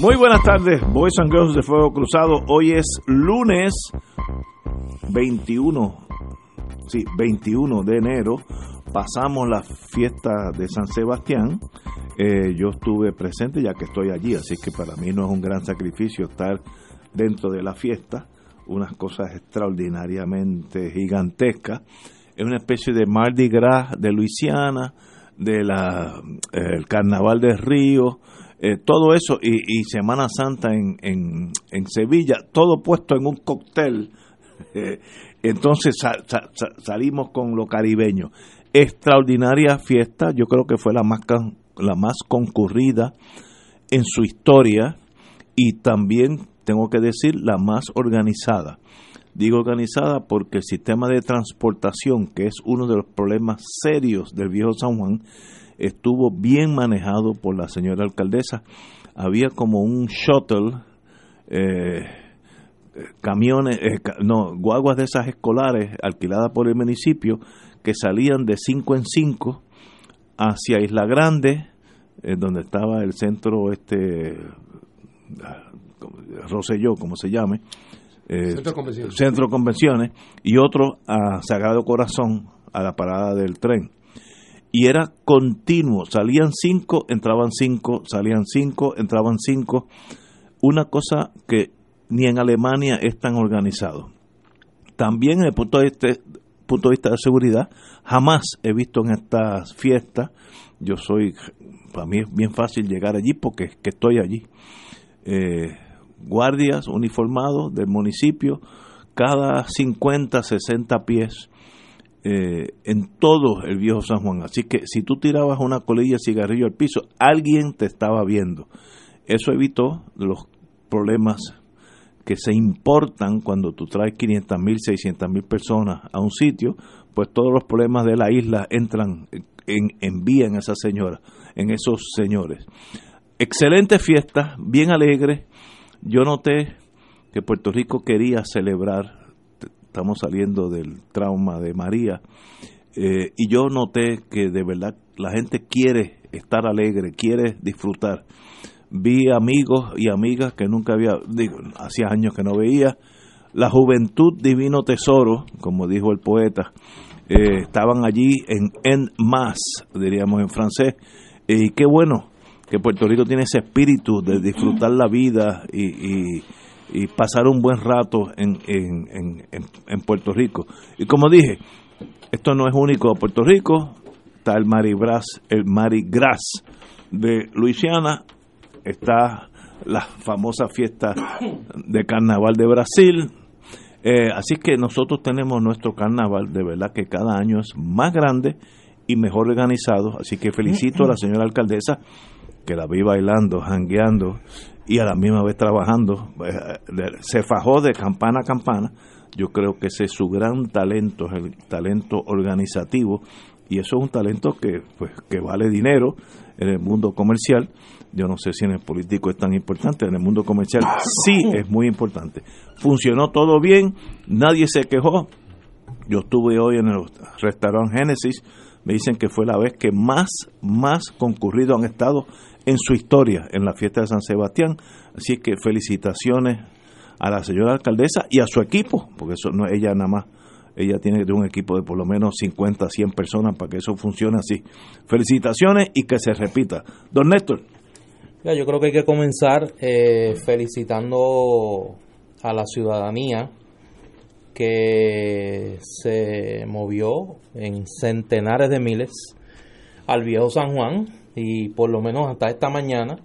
Muy buenas tardes, Boys and Girls de Fuego Cruzado. Hoy es lunes 21, sí, 21 de enero. Pasamos la fiesta de San Sebastián. Eh, yo estuve presente ya que estoy allí, así que para mí no es un gran sacrificio estar dentro de la fiesta. Unas cosas extraordinariamente gigantescas. Es una especie de Mardi Gras de Luisiana, del de Carnaval de Río eh, todo eso y, Semana Santa en, en, Sevilla, todo puesto en un cóctel. Entonces salimos con lo caribeño. Extraordinaria fiesta, yo creo que fue la más, la más concurrida en su historia y también, tengo que decir, la más organizada. Digo organizada porque el sistema de transportación, que es uno de los problemas serios del viejo San Juan, estuvo bien manejado por la señora alcaldesa. Había como un shuttle, eh, camiones, eh, no, guaguas de esas escolares alquiladas por el municipio que salían de 5 en 5 hacia Isla Grande, eh, donde estaba el centro este Roselló, como se llame, centro, convenciones. centro Convenciones, y otro a Sagrado Corazón, a la parada del tren y era continuo, salían cinco, entraban cinco, salían cinco, entraban cinco, una cosa que ni en Alemania es tan organizado. También desde el punto de, vista, punto de vista de seguridad, jamás he visto en estas fiestas, yo soy, para mí es bien fácil llegar allí porque que estoy allí, eh, guardias uniformados del municipio, cada 50, 60 pies, eh, en todo el viejo San Juan. Así que si tú tirabas una colilla de cigarrillo al piso, alguien te estaba viendo. Eso evitó los problemas que se importan cuando tú traes 500 mil, 600 mil personas a un sitio, pues todos los problemas de la isla entran en, en vía en esa señora, en esos señores. Excelente fiesta, bien alegre. Yo noté que Puerto Rico quería celebrar estamos saliendo del trauma de María, eh, y yo noté que de verdad la gente quiere estar alegre, quiere disfrutar. Vi amigos y amigas que nunca había, digo, hacía años que no veía. La juventud divino tesoro, como dijo el poeta, eh, estaban allí en en más, diríamos en francés. Y qué bueno que Puerto Rico tiene ese espíritu de disfrutar la vida y y pasar un buen rato en, en, en, Puerto Rico. Y como dije, esto no es único a Puerto Rico, está el Maribras, el Marigras de Luisiana, está la famosa fiesta de carnaval de Brasil. Eh, así que nosotros tenemos nuestro carnaval, de verdad que cada año es más grande y mejor organizado. Así que felicito a la señora alcaldesa que la vi bailando, jangueando y a la misma vez trabajando. Eh, se fajó de campana a campana. Yo creo que ese es su gran talento, es el talento organizativo y eso es un talento que pues que vale dinero en el mundo comercial. Yo no sé si en el político es tan importante, en el mundo comercial sí es muy importante. Funcionó todo bien, nadie se quejó. Yo estuve hoy en el restaurante Génesis, me dicen que fue la vez que más más concurrido han estado en su historia en la fiesta de San Sebastián. Así que felicitaciones a la señora alcaldesa y a su equipo, porque eso no es ella nada más, ella tiene que tener un equipo de por lo menos 50, 100 personas para que eso funcione así. Felicitaciones y que se repita. Don Néstor. yo creo que hay que comenzar eh, felicitando a la ciudadanía que se movió en centenares de miles al viejo San Juan y por lo menos hasta esta mañana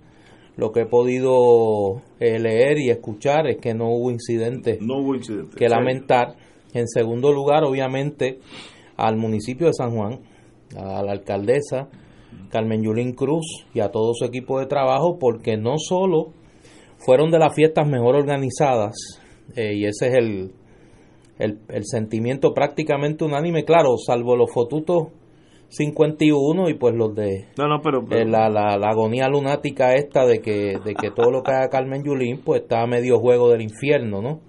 lo que he podido eh, leer y escuchar es que no hubo incidentes no hubo que lamentar. En segundo lugar, obviamente, al municipio de San Juan, a la alcaldesa Carmen Yulín Cruz y a todo su equipo de trabajo, porque no solo fueron de las fiestas mejor organizadas, eh, y ese es el, el, el, sentimiento prácticamente unánime, claro, salvo los fotutos 51 y pues los de eh, la, la, agonía lunática esta de que, de que todo lo que haga Carmen Yulín pues está a medio juego del infierno, ¿no?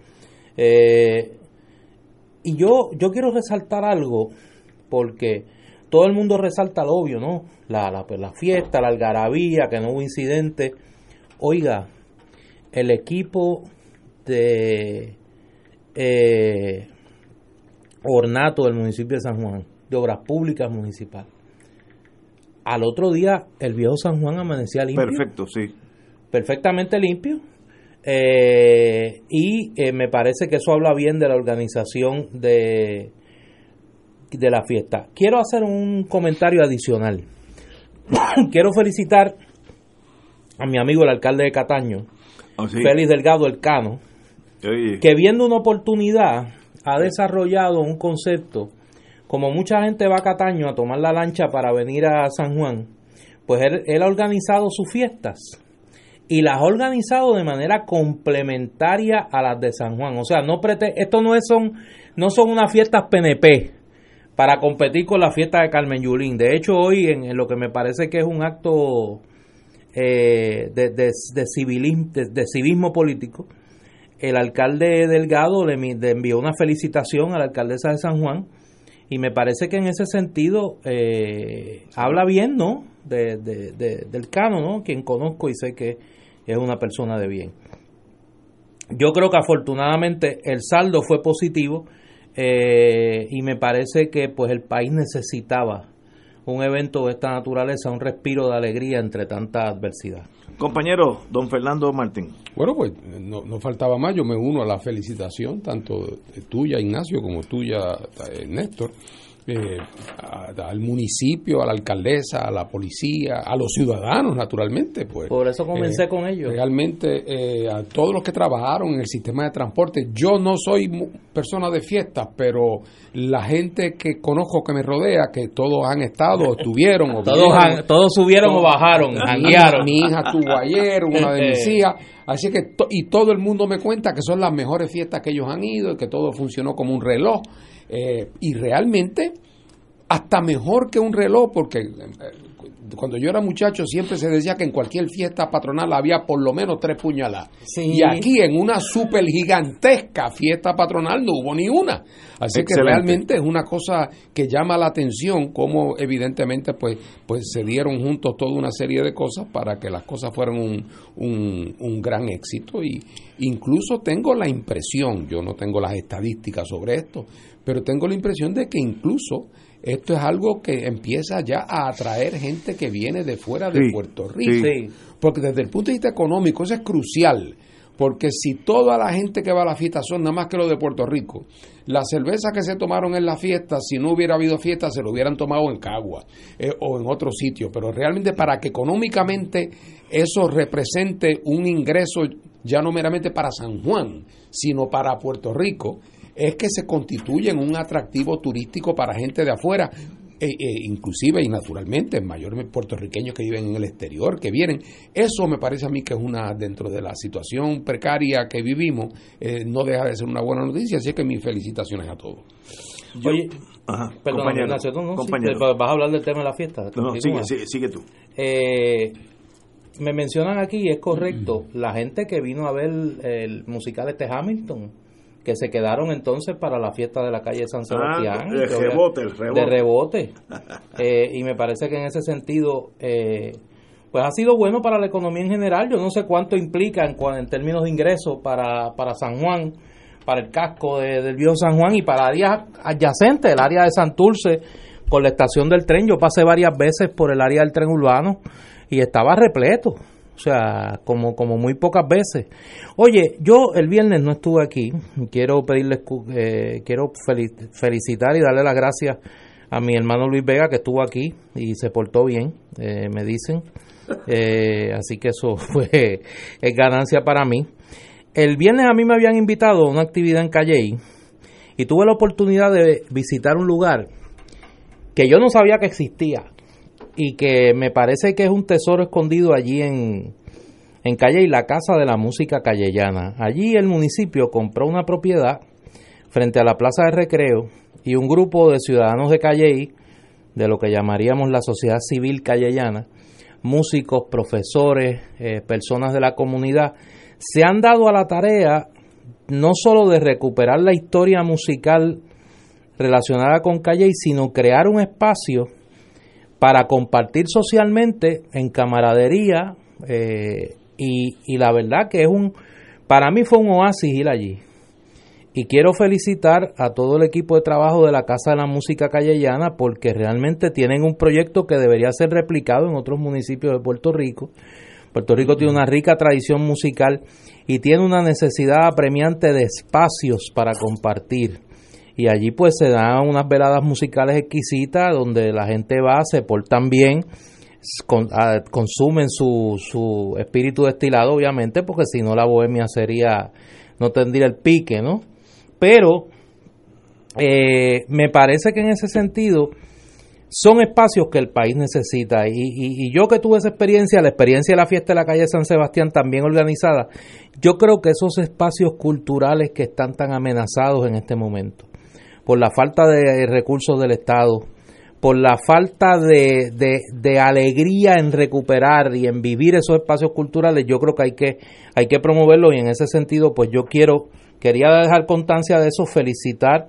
Eh, y yo, yo quiero resaltar algo, porque todo el mundo resalta lo obvio, ¿no? La, la, pues, la fiesta, la algarabía, que no hubo incidente. Oiga, el equipo de eh, ornato del municipio de San Juan, de Obras Públicas Municipal. Al otro día, el viejo San Juan amanecía limpio. Perfecto, sí. Perfectamente limpio. Eh, y eh, me parece que eso habla bien de la organización de, de la fiesta. Quiero hacer un comentario adicional. Quiero felicitar a mi amigo el alcalde de Cataño, oh, Félix Delgado Elcano, que viendo una oportunidad ha desarrollado un concepto como mucha gente va a Cataño a tomar la lancha para venir a San Juan, pues él, ha organizado sus fiestas y las ha organizado de manera complementaria a las de San Juan. O sea, no esto no, es, son, no son unas fiestas PNP para competir con la fiesta de Carmen Yulín. De hecho, hoy en, lo que me parece que es un acto eh, de, de, civilismo, de, civismo político, el alcalde Delgado le envió una felicitación a la alcaldesa de San Juan y me parece que en ese sentido eh, habla bien, ¿no? De, del Cano, ¿no? Quien conozco y sé que es una persona de bien. Yo creo que afortunadamente el saldo fue positivo eh, y me parece que pues el país necesitaba un evento de esta naturaleza, un respiro de alegría entre tanta adversidad. Compañero, don Fernando Martín. Bueno, pues no, no, faltaba más, yo me uno a la felicitación, tanto tuya, Ignacio, como tuya, eh, Néstor, eh, al municipio, a la alcaldesa, a la policía, a los ciudadanos, naturalmente. Pues, Por eso comencé eh, con ellos. Realmente, eh, a todos los que trabajaron en el sistema de transporte. Yo no soy persona de fiestas, pero la gente que conozco que me rodea, que todos han estado, estuvieron, o todos, todos subieron o bajaron, mi, mi hija estuvo ayer, una de mis hijas. Así que, y todo el mundo me cuenta que son las mejores fiestas que ellos han ido y que todo funcionó como un reloj. Eh, y realmente, hasta mejor que un reloj, porque eh, cuando yo era muchacho siempre se decía que en cualquier fiesta patronal había por lo menos tres puñaladas. Y aquí en una super gigantesca fiesta patronal no hubo ni una. Así que realmente es una cosa que llama la atención como evidentemente pues, pues se dieron juntos toda una serie de cosas para que las cosas fueran un, un, un gran éxito. Y incluso tengo la impresión, yo no tengo las estadísticas sobre esto, pero tengo la impresión de que incluso esto es algo que empieza ya a atraer gente que viene de fuera de Puerto Rico. Porque desde el punto de vista económico eso es crucial. Porque si toda la gente que va a la fiesta son nada más que los de Puerto Rico, las cervezas que se tomaron en la fiesta, si no hubiera habido fiesta, se lo hubieran tomado en Cagua eh, o en otro sitio. Pero realmente para que económicamente eso represente un ingreso ya no meramente para San Juan, sino para Puerto Rico, es que se constituyen un atractivo turístico para gente de afuera, e, e, inclusive y naturalmente mayormente puertorriqueños que viven en el exterior, que vienen. Eso me parece a mí que es una, dentro de la situación precaria que vivimos, eh, no deja de ser una buena noticia, así que mis felicitaciones a todos. Oye, perdón, Ignacio, no, vas a hablar del tema de la fiesta. No, sigue, sigue, tú. Eh, me mencionan aquí, es correcto, la gente que vino a ver el musical este Hamilton, que se quedaron entonces para la fiesta de la calle San ah, Sebastián. de, rebote, el rebote. De rebote. Eh, y me parece que en ese sentido, eh, pues ha sido bueno para la economía en general. Yo no sé cuánto implica en, en términos de ingresos para, para San Juan, para el casco del viejo San Juan y para áreas adyacentes, el área de Santurce, por la estación del tren. Yo pasé varias veces por el área del tren urbano y estaba repleto. O sea, como, como muy pocas veces. Oye, yo el viernes no estuve aquí. Quiero pedirles, eh, quiero felicitar y darle las gracias a mi hermano Luis Vega que estuvo aquí y se portó bien, eh, me dicen. Eh, así que eso fue es ganancia para mí. El viernes a mí me habían invitado a una actividad en Calley y tuve la oportunidad de visitar un lugar que yo no sabía que existía y que me parece que es un tesoro escondido allí en, en Calle y la Casa de la Música Callellana. Allí el municipio compró una propiedad frente a la Plaza de Recreo y un grupo de ciudadanos de Calley, de lo que llamaríamos la sociedad civil callellana, músicos, profesores, eh, personas de la comunidad, se han dado a la tarea no solo de recuperar la historia musical relacionada con Calley, sino crear un espacio para compartir socialmente en camaradería eh, y, y, la verdad que es un, para mí fue un oasis ir allí. Y quiero felicitar a todo el equipo de trabajo de la Casa de la Música Callellana porque realmente tienen un proyecto que debería ser replicado en otros municipios de Puerto Rico. Puerto Rico tiene una rica tradición musical y tiene una necesidad apremiante de espacios para compartir. Y allí pues se dan unas veladas musicales exquisitas donde la gente va, se portan bien, consumen su, su espíritu destilado obviamente porque si no la bohemia sería, no tendría el pique, ¿no? Pero eh, me parece que en ese sentido son espacios que el país necesita. Y, yo que tuve esa experiencia, la experiencia de la fiesta de la calle San Sebastián también organizada, yo creo que esos espacios culturales que están tan amenazados en este momento, por la falta de recursos del Estado, por la falta de, de, alegría en recuperar y en vivir esos espacios culturales, yo creo que hay que, hay que promoverlo y en ese sentido, pues yo quiero Quería dejar constancia de eso, felicitar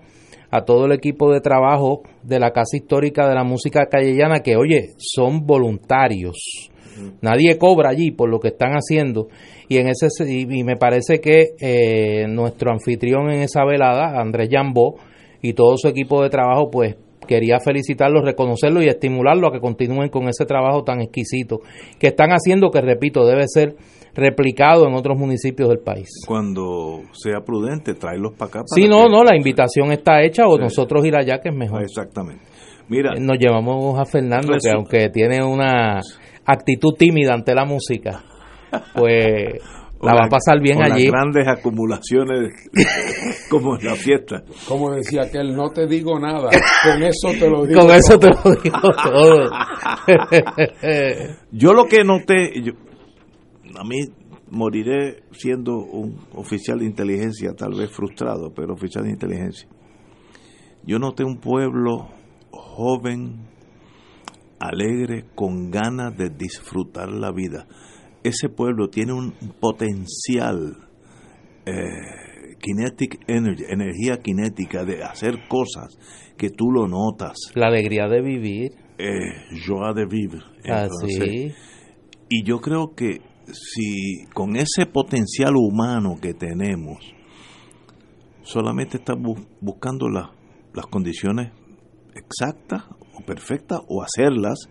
a todo el equipo de trabajo de la Casa Histórica de la Música Callellana, que oye, son voluntarios. Nadie cobra allí por lo que están haciendo. Y, en ese, y me parece que eh, nuestro anfitrión en esa velada, Andrés Jambó, y todo su equipo de trabajo, pues quería felicitarlos, reconocerlo y estimularlo a que continúen con ese trabajo tan exquisito que están haciendo, que repito, debe ser replicado en otros municipios del país. Cuando sea prudente, tráelos para acá. sí, no, no, la invitación está hecha o nosotros ir allá que es mejor. Exactamente. Mira, eh, nos llevamos a Fernando que aunque tiene una actitud tímida ante la música, pues la va a pasar bien allí. grandes acumulaciones como en la fiesta. Como decía aquel, no te digo nada, con eso te lo digo. Con eso te lo digo todo. yo lo que noté, a mí moriré siendo un oficial de inteligencia, tal vez frustrado, pero oficial de inteligencia. Yo noté un pueblo joven, alegre, con ganas de disfrutar la vida. Ese pueblo tiene un potencial, eh, kinetic energy, energía cinética de hacer cosas que tú lo notas. La alegría de vivir. Eh, joie de vivir. Así. y yo creo que si con ese potencial humano que tenemos, solamente estamos buscando las condiciones exactas o perfectas o hacerlas,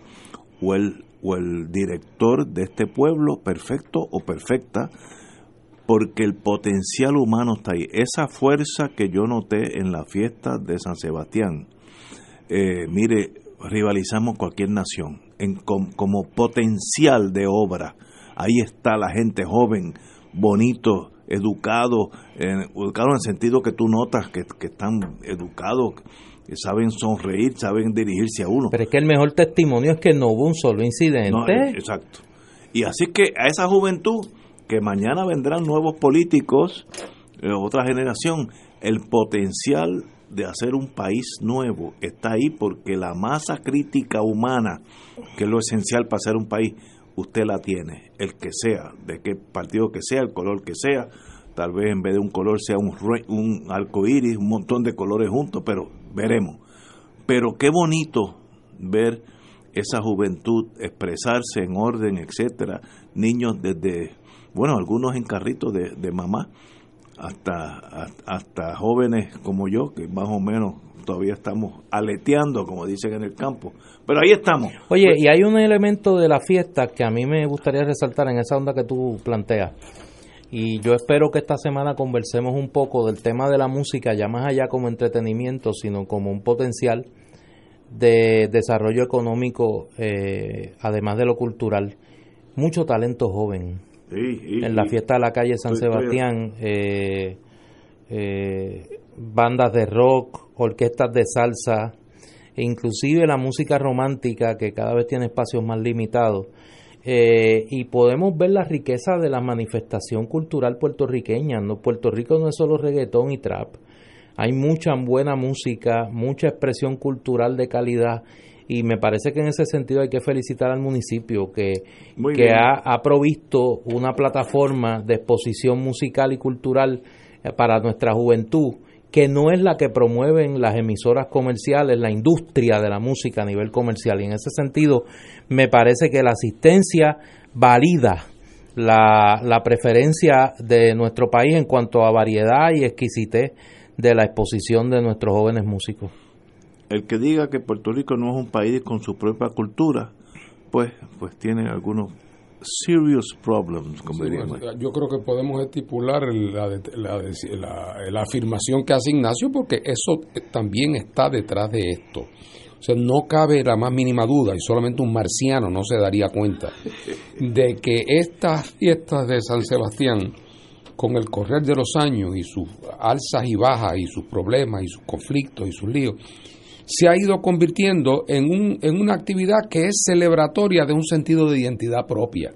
o el, o el director de este pueblo perfecto o perfecta, porque el potencial humano está ahí. Esa fuerza que yo noté en la fiesta de San Sebastián, eh, mire, rivalizamos cualquier nación en, como potencial de obra ahí está la gente joven, bonito, educado, educado en el sentido que tú notas que, están educados, que saben sonreír, saben dirigirse a uno. Pero es que el mejor testimonio es que no hubo un solo incidente. Eh, exacto. Y así que a esa juventud, que mañana vendrán nuevos políticos, eh, otra generación, el potencial de hacer un país nuevo está ahí porque la masa crítica humana, que es lo esencial para hacer un país, usted la tiene, el que sea, de qué partido que sea, el color que sea, tal vez en vez de un color sea un, un arco iris, un montón de colores juntos, pero veremos. Pero qué bonito ver esa juventud expresarse en orden, etcétera, niños desde, bueno, algunos en carritos de, de mamá, hasta, hasta jóvenes como yo, que más o menos todavía estamos aleteando, como dicen en el campo. Pero ahí estamos. Oye, y hay un elemento de la fiesta que a mí me gustaría resaltar en esa onda que tú planteas. Y yo espero que esta semana conversemos un poco del tema de la música, ya más allá como entretenimiento, sino como un potencial de desarrollo económico, eh, además de lo cultural. Mucho talento joven. en la fiesta de la calle San Sebastián, eh, eh, bandas de rock, orquestas de salsa, e inclusive la música romántica que cada vez tiene espacios más limitados. Eh, y podemos ver la riqueza de la manifestación cultural puertorriqueña. ¿no? Puerto Rico no es solo reggaetón y trap, hay mucha buena música, mucha expresión cultural de calidad y me parece que en ese sentido hay que felicitar al municipio que, que ha, ha, provisto una plataforma de exposición musical y cultural eh, para nuestra juventud que no es la que promueven las emisoras comerciales, la industria de la música a nivel comercial. Y en ese sentido, me parece que la asistencia valida la, la preferencia de nuestro país en cuanto a variedad y exquisitez de la exposición de nuestros jóvenes músicos. El que diga que Puerto Rico no es un país con su propia cultura, pues, pues tiene algunos serious problems, como Yo creo que podemos estipular la, la, la, afirmación que hace Ignacio porque eso también está detrás de esto. O sea, no cabe la más mínima duda, y solamente un marciano no se daría cuenta, de que estas fiestas de San Sebastián, con el correr de los años y sus alzas y bajas y sus problemas y sus conflictos y sus líos, se ha ido convirtiendo en, un, en una actividad que es celebratoria de un sentido de identidad propia.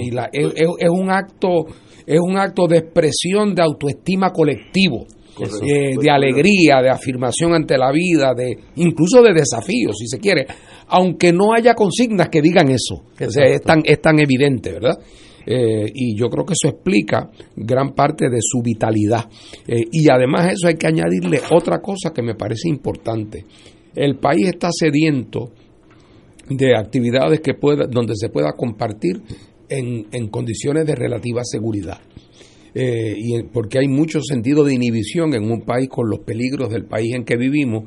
Y, la, es, un acto es un acto de expresión de autoestima colectivo. Eh, de alegría, de afirmación ante la vida, de incluso de desafío, si se quiere, aunque no haya consignas que digan eso, es tan, es tan evidente, ¿verdad? Eh, y yo creo que eso explica gran parte de su vitalidad. Eh, y además eso hay que añadirle otra cosa que me parece importante. El país está sediento de actividades que pueda, donde se pueda compartir en, en condiciones de relativa seguridad. Eh, y porque hay mucho sentido de inhibición en un país con los peligros del país en que vivimos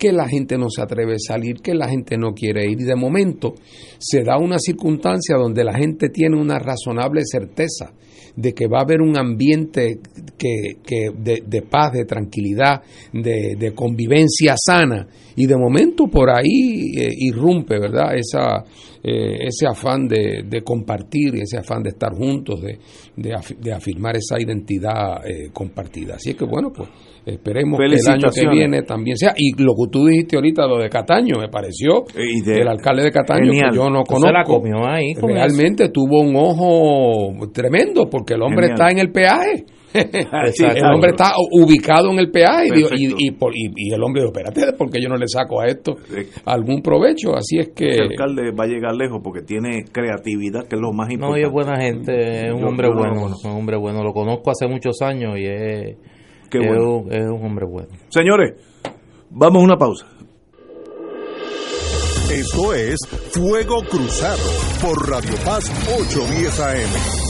que la gente no se atreve a salir, que la gente no quiere ir. Y de momento se da una circunstancia donde la gente tiene una razonable certeza de que va a haber un ambiente que, que de, paz, de tranquilidad, de, convivencia sana. Y de momento por ahí eh, irrumpe, ¿verdad? Esa, eh, ese afán de, de, compartir, ese afán de estar juntos, de, de, afirmar esa identidad eh, compartida. Así es que bueno, pues esperemos que el año que viene también sea. Y lo que tú dijiste ahorita, lo de Cataño, me pareció, el alcalde de Cataño, que yo no conozco, realmente tuvo un ojo tremendo, porque el hombre está en el peaje. el hombre está ubicado en el peaje y, y, y, el hombre dijo, espérate, porque yo no le saco a esto algún provecho. Así es que... El alcalde va a llegar lejos porque tiene creatividad, que es lo más importante. No, y es buena gente, es un hombre bueno, es un hombre bueno. Lo conozco hace muchos años y es es, un, hombre bueno. Señores, vamos a una pausa. Esto es Fuego Cruzado por Radio Paz 810 AM.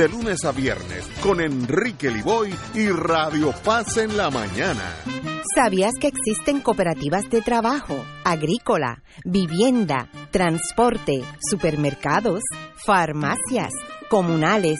lunes a viernes con Enrique Liboy y Radio Paz en la mañana. ¿Sabías que existen cooperativas de trabajo, agrícola, vivienda, transporte, supermercados, farmacias, comunales,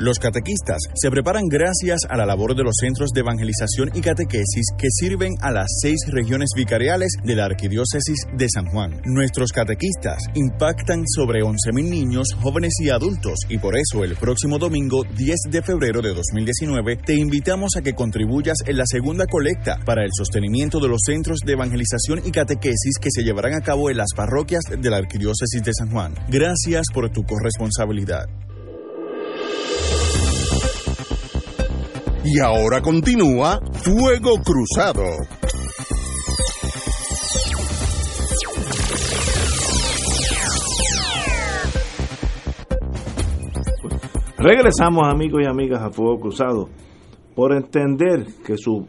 Los catequistas se preparan gracias a la labor de los centros de evangelización y catequesis que sirven a las seis regiones vicariales de la Arquidiócesis de San Juan. Nuestros catequistas impactan sobre 11.000 niños, jóvenes y adultos y por eso el próximo domingo 10 de febrero de 2019 te invitamos a que contribuyas en la segunda colecta para el sostenimiento de los centros de evangelización y catequesis que se llevarán a cabo en las parroquias de la Arquidiócesis de San Juan. Gracias por tu corresponsabilidad. Y ahora continúa Fuego Cruzado. Regresamos amigos y amigas a Fuego Cruzado por entender que, su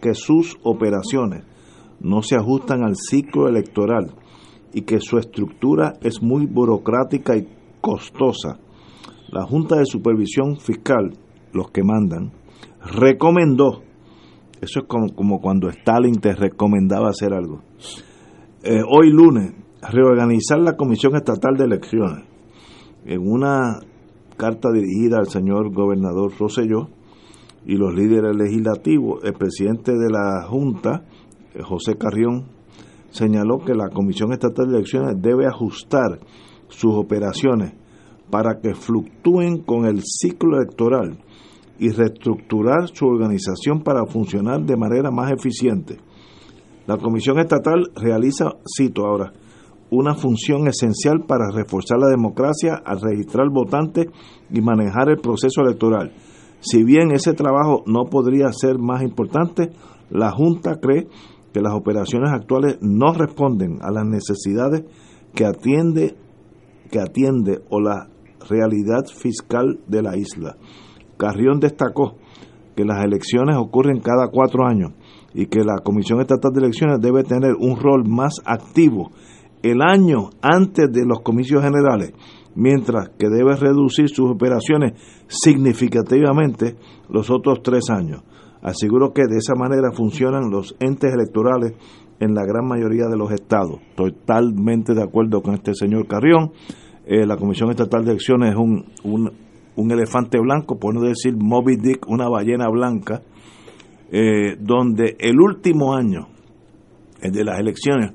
que sus operaciones no se ajustan al ciclo electoral y que su estructura es muy burocrática y costosa. La Junta de Supervisión Fiscal, los que mandan, recomendó, eso es como, cuando Stalin te recomendaba hacer algo, eh, hoy lunes, reorganizar la Comisión Estatal de Elecciones. En una carta dirigida al señor gobernador Rosselló y los líderes legislativos, el presidente de la Junta, eh, José Carrión, señaló que la Comisión Estatal de Elecciones debe ajustar sus operaciones para que fluctúen con el ciclo electoral y reestructurar su organización para funcionar de manera más eficiente. La Comisión Estatal realiza, cito ahora, una función esencial para reforzar la democracia al registrar votantes y manejar el proceso electoral. Si bien ese trabajo no podría ser más importante, la Junta cree que las operaciones actuales no responden a las necesidades que atiende, que atiende o la realidad fiscal de la isla. Carrión destacó que las elecciones ocurren cada cuatro años y que la Comisión Estatal de Elecciones debe tener un rol más activo el año antes de los comicios generales, mientras que debe reducir sus operaciones significativamente los otros tres años. Aseguro que de esa manera funcionan los entes electorales en la gran mayoría de los estados. Totalmente de acuerdo con este señor Carrión. Eh, la Comisión Estatal de Elecciones es un, un, elefante blanco, por no decir Moby Dick, una ballena blanca, eh, donde el último año de las elecciones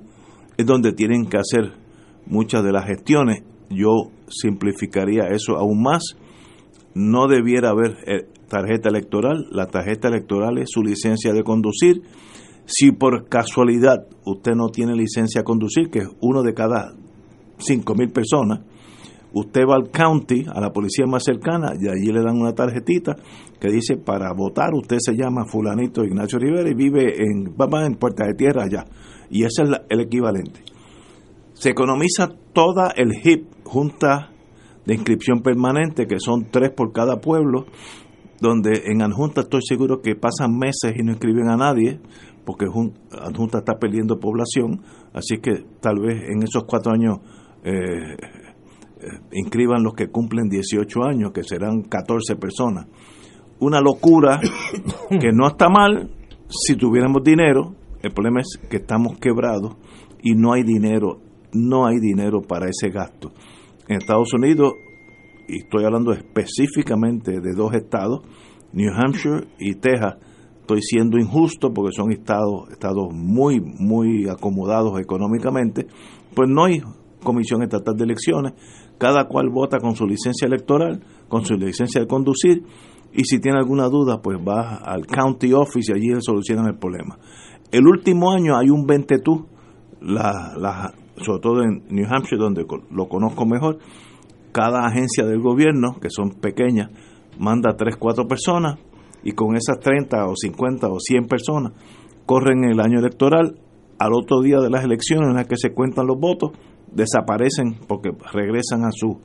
es donde tienen que hacer muchas de las gestiones. Yo simplificaría eso aún más. No debiera haber eh, tarjeta electoral. La tarjeta electoral es su licencia de conducir. Si por casualidad usted no tiene licencia de conducir, que es uno de cada cinco mil personas, usted va al county, a la policía más cercana, y allí le dan una tarjetita que dice para votar usted se llama fulanito Ignacio Rivera y vive en, en Puerta de Tierra allá. Y ese es el equivalente. Se economiza toda el HIP, Junta de Inscripción Permanente, que son tres por cada pueblo, donde en Adjunta estoy seguro que pasan meses y no inscriben a nadie, porque Adjunta está perdiendo población, así que tal vez en esos cuatro años eh, inscriban los que cumplen 18 años, que serán 14 personas. Una locura que no está mal si tuviéramos dinero, el problema es que estamos quebrados y no hay dinero, no hay dinero para ese gasto. En Estados Unidos, y estoy hablando específicamente de dos estados, New Hampshire y Texas, estoy siendo injusto porque son estados, estados muy, muy acomodados económicamente, pues no hay comisión estatal de elecciones, cada cual vota con su licencia electoral, con su licencia de conducir, y si tiene alguna duda, pues va al county office y allí solucionan el problema. El último año hay un 20 la, la, sobre todo en New Hampshire, donde lo conozco mejor, cada agencia del gobierno, que son pequeñas, manda 3, 4 personas, y con esas 30 o 50 o 100 personas corren el año electoral, al otro día de las elecciones en las que se cuentan los votos, desaparecen porque regresan a sus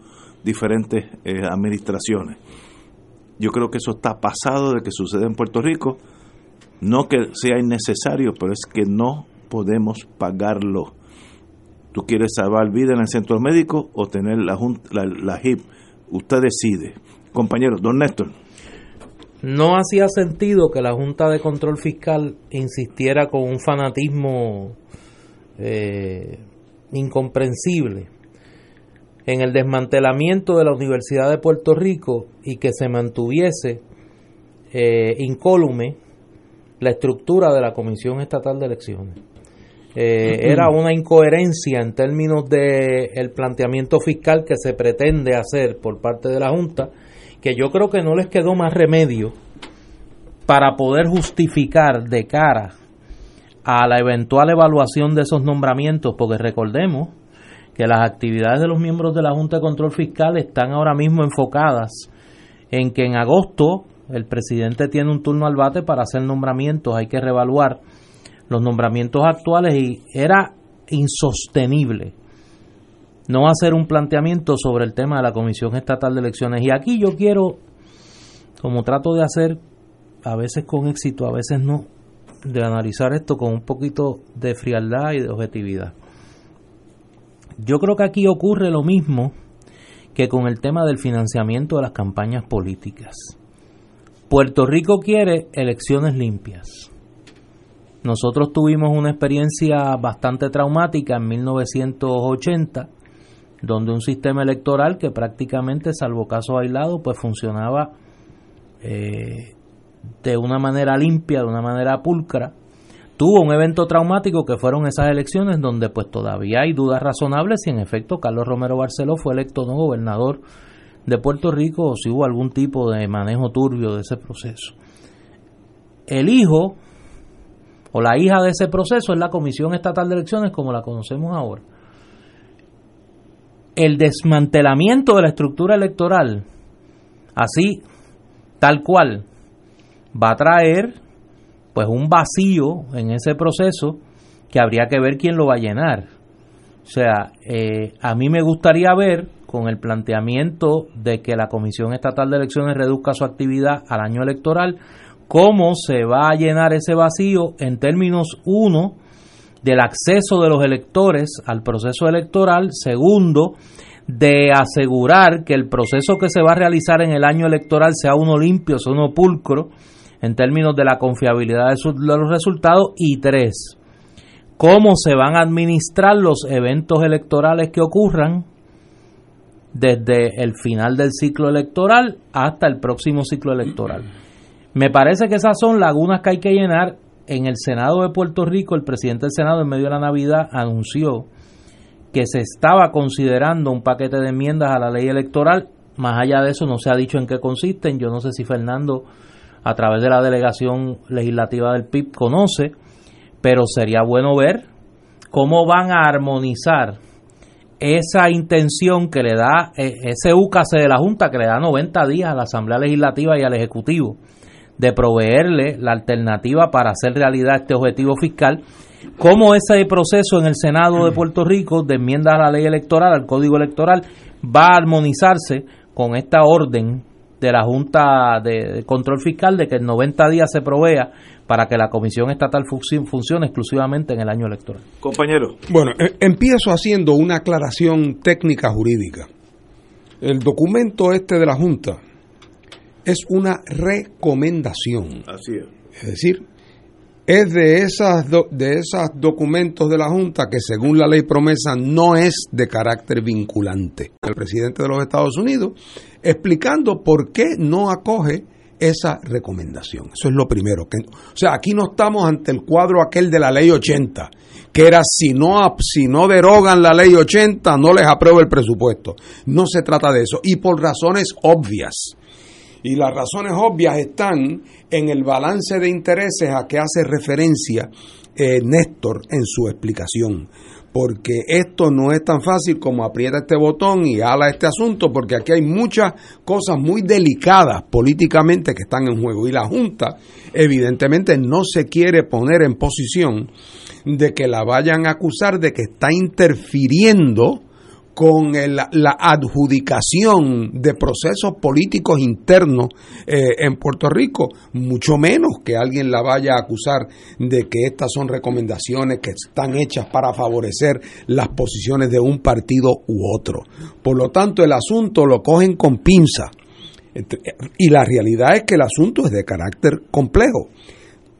diferentes eh, administraciones. Yo creo que eso está pasado de que sucede en Puerto Rico. No que sea innecesario, pero es que no podemos pagarlo. Tú quieres salvar vida en el centro médico o tener la, la, la HIP. Usted decide. Compañero, don Néstor. No hacía sentido que la Junta de Control Fiscal insistiera con un fanatismo eh, incomprensible en el desmantelamiento de la Universidad de Puerto Rico y que se mantuviese eh, incólume la estructura de la Comisión Estatal de Elecciones. Eh, era una incoherencia en términos del el planteamiento fiscal que se pretende hacer por parte de la Junta, que yo creo que no les quedó más remedio para poder justificar de cara a la eventual evaluación de esos nombramientos, porque recordemos que las actividades de los miembros de la Junta de Control Fiscal están ahora mismo enfocadas en que en agosto el presidente tiene un turno al bate para hacer nombramientos, hay que reevaluar los nombramientos actuales y era insostenible no hacer un planteamiento sobre el tema de la Comisión Estatal de Elecciones. Y aquí yo quiero, como trato de hacer, a veces con éxito, a veces no, de analizar esto con un poquito de frialdad y de objetividad. Yo creo que aquí ocurre lo mismo que con el tema del financiamiento de las campañas políticas. Puerto Rico quiere elecciones limpias. Nosotros tuvimos una experiencia bastante traumática en 1980, donde un sistema electoral que prácticamente, salvo casos aislados, pues funcionaba eh, de una manera limpia, de una manera pulcra. Tuvo un evento traumático que fueron esas elecciones donde pues todavía hay dudas razonables si en efecto Carlos Romero Barceló fue electo no gobernador de Puerto Rico o si hubo algún tipo de manejo turbio de ese proceso. El hijo o la hija de ese proceso es la Comisión Estatal de Elecciones como la conocemos ahora. El desmantelamiento de la estructura electoral, así, tal cual, va a traer pues un vacío en ese proceso que habría que ver quién lo va a llenar. O sea, eh, a mí me gustaría ver con el planteamiento de que la Comisión Estatal de Elecciones reduzca su actividad al año electoral, cómo se va a llenar ese vacío en términos, uno, del acceso de los electores al proceso electoral, segundo, de asegurar que el proceso que se va a realizar en el año electoral sea uno limpio, sea uno pulcro, en términos de la confiabilidad de, los resultados, y tres, cómo se van a administrar los eventos electorales que ocurran desde el final del ciclo electoral hasta el próximo ciclo electoral. Me parece que esas son lagunas que hay que llenar. En el Senado de Puerto Rico, el presidente del Senado en medio de la Navidad anunció que se estaba considerando un paquete de enmiendas a la ley electoral. Más allá de eso, no se ha dicho en qué consisten. Yo no sé si Fernando, a través de la delegación legislativa del PIB, conoce, pero sería bueno ver cómo van a armonizar esa intención que le da e, ese UCACE de la Junta, que le da 90 días a la Asamblea Legislativa y al Ejecutivo de proveerle la alternativa para hacer realidad este objetivo fiscal, cómo ese proceso en el Senado de Puerto Rico de enmienda a la ley electoral, al código electoral, va a armonizarse con esta orden de la Junta de Control Fiscal de que en 90 días se provea para que la Comisión Estatal funcione exclusivamente en el año electoral. Compañero. Bueno, eh, empiezo haciendo una aclaración técnica jurídica. El documento este de la Junta es una recomendación. Así es. Es decir, es de esas de esos documentos de la Junta que según la ley promesa no es de carácter vinculante. El presidente de los Estados Unidos explicando por qué no acoge esa recomendación. Eso es lo primero. Que, o sea, aquí no estamos ante el cuadro aquel de la ley 80, que era si no, si no derogan la ley 80, no les apruebo el presupuesto. No se trata de eso. Y por razones obvias. Y las razones obvias están en el balance de intereses a que hace referencia eh, Néstor en su explicación. Porque esto no es tan fácil como aprieta este botón y ala este asunto, porque aquí hay muchas cosas muy delicadas políticamente que están en juego. Y la Junta, evidentemente, no se quiere poner en posición de que la vayan a acusar de que está interfiriendo con la adjudicación de procesos políticos internos eh, en Puerto Rico, mucho menos que alguien la vaya a acusar de que estas son recomendaciones que están hechas para favorecer las posiciones de un partido u otro. Por lo tanto, el asunto lo cogen con pinza. Y la realidad es que el asunto es de carácter complejo.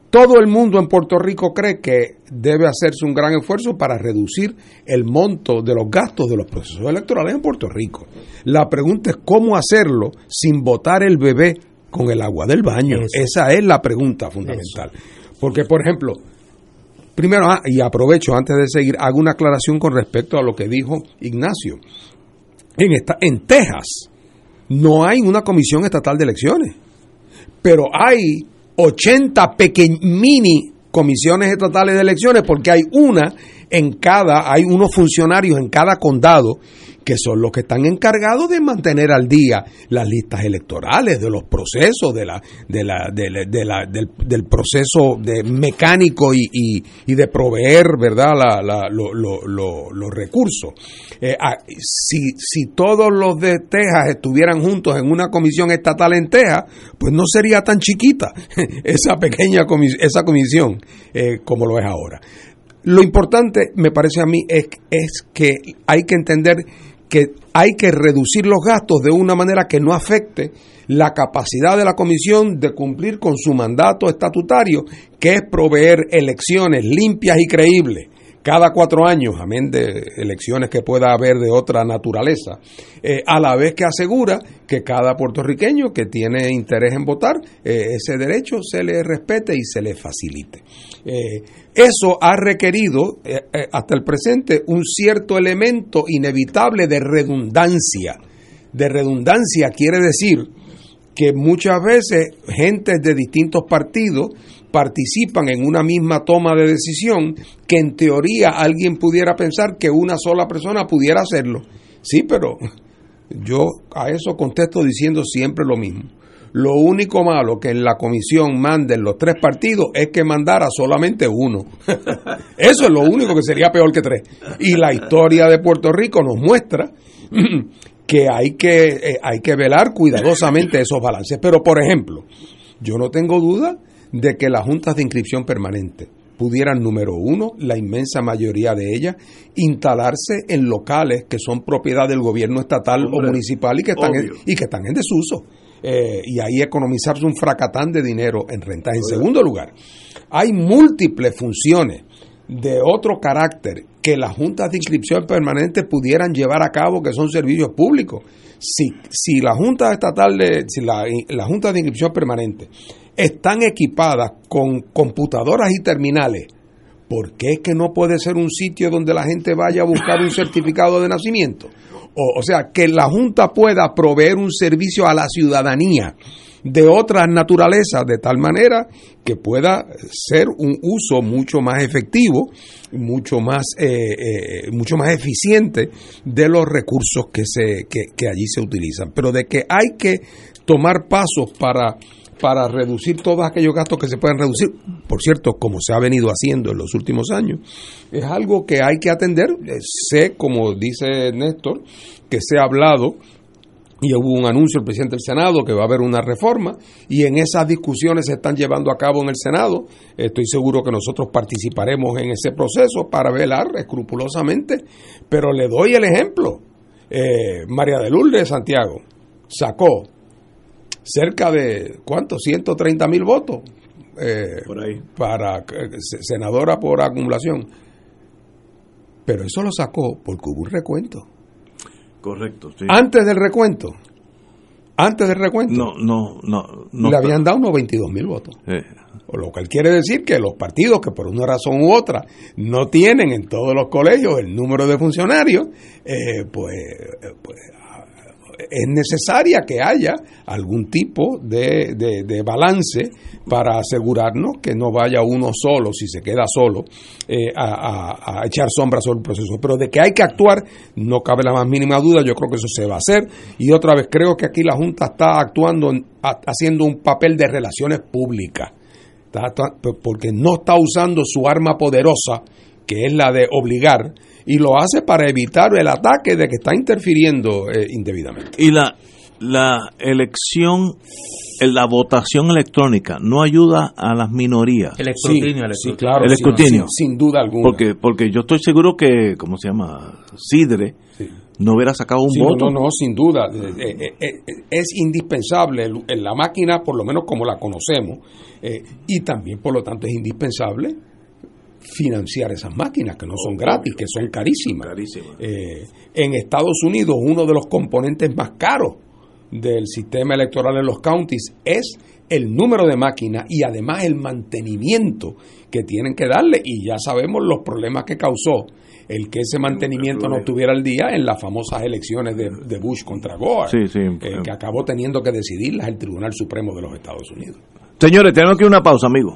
Todo el mundo en Puerto Rico cree que debe hacerse un gran esfuerzo para reducir el monto de los gastos de los procesos electorales en Puerto Rico. La pregunta es cómo hacerlo sin botar el bebé con el agua del baño. Esa es la pregunta fundamental. Porque, por ejemplo, primero, ah, y aprovecho antes de seguir, hago una aclaración con respecto a lo que dijo Ignacio. En, esta, en Texas no hay una comisión estatal de elecciones, pero hay 80 mini comisiones estatales de elecciones porque hay una en cada, hay unos funcionarios en cada condado que son los que están encargados de mantener al día las listas electorales, de los procesos, de la, de la, de la, del, proceso de mecánico y, y, de proveer ¿verdad? La, los recursos. Eh, ah, si, si todos los de Texas estuvieran juntos en una comisión estatal en Texas, pues no sería tan chiquita esa pequeña comisión, esa comisión eh, como lo es ahora. Lo importante, me parece a mí, es, es que hay que entender que hay que reducir los gastos de una manera que no afecte la capacidad de la comisión de cumplir con su mandato estatutario, que es proveer elecciones limpias y creíbles cada cuatro años, amén de elecciones que pueda haber de otra naturaleza, eh, a la vez que asegura que cada puertorriqueño que tiene interés en votar, eh, ese derecho se le respete y se le facilite. Eh, eso ha requerido hasta el presente un cierto elemento inevitable de redundancia. De redundancia quiere decir que muchas veces gentes de distintos partidos participan en una misma toma de decisión que en teoría alguien pudiera pensar que una sola persona pudiera hacerlo. Sí, pero yo a eso contesto diciendo siempre lo mismo. Lo único malo que en la comisión manden los tres partidos es que mandara solamente uno. Eso es lo único que sería peor que tres. Y la historia de Puerto Rico nos muestra que hay que, eh, hay que velar cuidadosamente esos balances. Pero, por ejemplo, yo no tengo duda de que las juntas de inscripción permanente pudieran, número uno, la inmensa mayoría de ellas, instalarse en locales que son propiedad del gobierno estatal o municipal y que están, en, y que están en desuso. Eh, y ahí economizarse un fracatán de dinero en rentas. En segundo lugar, hay múltiples funciones de otro carácter que las juntas de inscripción permanente pudieran llevar a cabo, que son servicios públicos. Si, si la Junta Estatal de, si la, la Junta de Inscripción Permanente están equipadas con computadoras y terminales, ¿por qué es que no puede ser un sitio donde la gente vaya a buscar un certificado de nacimiento? O, sea, que la Junta pueda proveer un servicio a la ciudadanía de otras naturalezas, de tal manera que pueda ser un uso mucho más efectivo, mucho más, eh, eh, mucho más eficiente de los recursos que, se, que, que allí se utilizan. Pero de que hay que tomar pasos para para reducir todos aquellos gastos que se puedan reducir, por cierto, como se ha venido haciendo en los últimos años, es algo que hay que atender. Eh, sé, como dice Néstor, que se ha hablado y hubo un anuncio del presidente del Senado que va a haber una reforma y en esas discusiones se están llevando a cabo en el Senado. Estoy seguro que nosotros participaremos en ese proceso para velar escrupulosamente, pero le doy el ejemplo. Eh, María de Lourdes de Santiago sacó cerca de, ¿cuánto? 130 mil votos eh, para eh, senadora por acumulación. Pero eso lo sacó porque hubo un recuento. Correcto, Antes del recuento, antes del recuento, no, no, no, le habían dado unos 22 mil votos. Lo cual quiere decir que los partidos que por una razón u otra no tienen en todos los colegios el número de funcionarios, eh, pues, pues es necesaria que haya algún tipo de, de, balance para asegurarnos que no vaya uno solo, si se queda solo, eh, a, echar sombra sobre el proceso. Pero de que hay que actuar, no cabe la más mínima duda, yo creo que eso se va a hacer. Y otra vez, creo que aquí la Junta está actuando, haciendo un papel de relaciones públicas, porque no está usando su arma poderosa, que es la de obligar y lo hace para evitar el ataque de que está interfiriendo eh, indebidamente. Y la, la elección, la votación electrónica no ayuda a las minorías. El escrutinio, sí, claro, el sin, duda alguna. Porque, porque yo estoy seguro que, ¿cómo se llama? Sidre no hubiera sacado un voto. No, no, sin duda. Eh, eh, es indispensable la máquina, por lo menos como la conocemos, y también, por lo tanto, es indispensable financiar esas máquinas, que no son gratis, que son carísimas. en Estados Unidos, uno de los componentes más caros del sistema electoral en los counties es el número de máquinas y además el mantenimiento que tienen que darle. Y ya sabemos los problemas que causó el que ese mantenimiento no estuviera al día en las famosas elecciones de, Bush contra Gore, eh, que acabó teniendo que decidirlas el Tribunal Supremo de los Estados Unidos. Señores, tenemos que una pausa, amigo.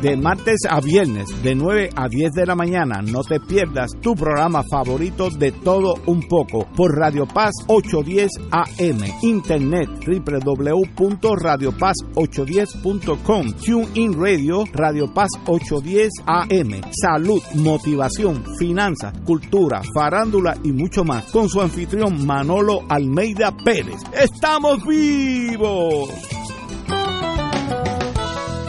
de martes a viernes de 9 a 10 de la mañana. No te pierdas tu programa favorito de todo un poco por Radio Paz 810 AM, internet www.radiopaz810.com, TuneIn Radio, Radio Paz 810 AM, salud, motivación, finanzas, cultura, farándula y mucho más con su anfitrión Manolo Almeida Pérez. ¡Estamos vivos!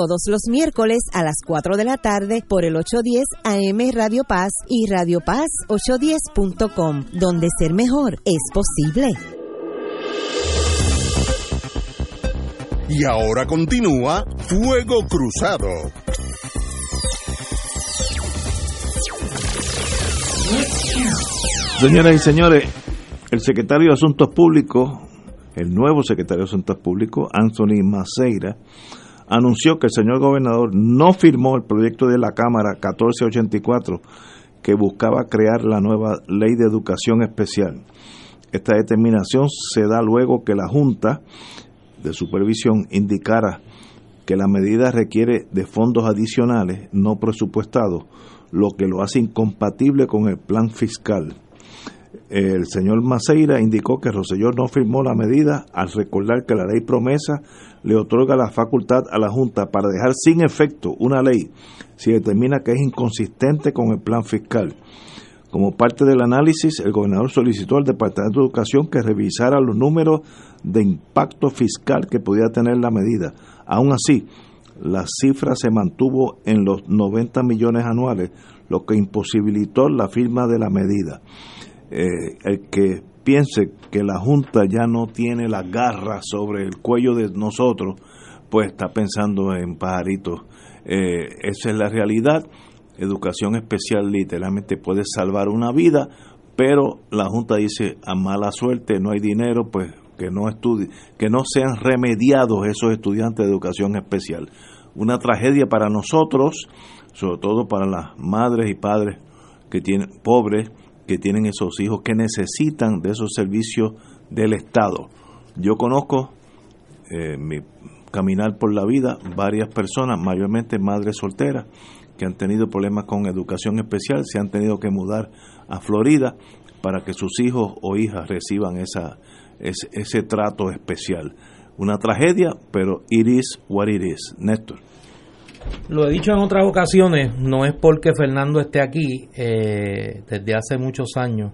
todos los miércoles a las 4 de la tarde por el 810 AM Radio Paz y Radio Paz 810.com, donde ser mejor es posible. Y ahora continúa Fuego Cruzado. Señoras y señores, el secretario de Asuntos Públicos, el nuevo secretario de Asuntos Públicos, Anthony Maceira, anunció que el señor gobernador no firmó el proyecto de la Cámara 1484 que buscaba crear la nueva ley de educación especial. Esta determinación se da luego que la Junta de Supervisión indicara que la medida requiere de fondos adicionales no presupuestados, lo que lo hace incompatible con el plan fiscal. El señor Maceira indicó que Roselló no firmó la medida al recordar que la ley promesa le otorga la facultad a la Junta para dejar sin efecto una ley si determina que es inconsistente con el plan fiscal. Como parte del análisis, el gobernador solicitó al Departamento de Educación que revisara los números de impacto fiscal que podía tener la medida. Aún así, la cifra se mantuvo en los 90 millones anuales, lo que imposibilitó la firma de la medida. Eh, el que piense que la Junta ya no tiene la garra sobre el cuello de nosotros, pues está pensando en pajaritos. Eh, esa es la realidad. Educación especial literalmente puede salvar una vida, pero la Junta dice a mala suerte, no hay dinero, pues que no estudie, que no sean remediados esos estudiantes de educación especial. Una tragedia para nosotros, sobre todo para las madres y padres que tienen pobres que tienen esos hijos que necesitan de esos servicios del Estado. Yo conozco eh, mi caminar por la vida varias personas, mayormente madres solteras, que han tenido problemas con educación especial, se han tenido que mudar a Florida para que sus hijos o hijas reciban esa, ese, ese trato especial. Una tragedia, pero it is what it is. Néstor. Lo he dicho en otras ocasiones, no es porque Fernando esté aquí eh, desde hace muchos años.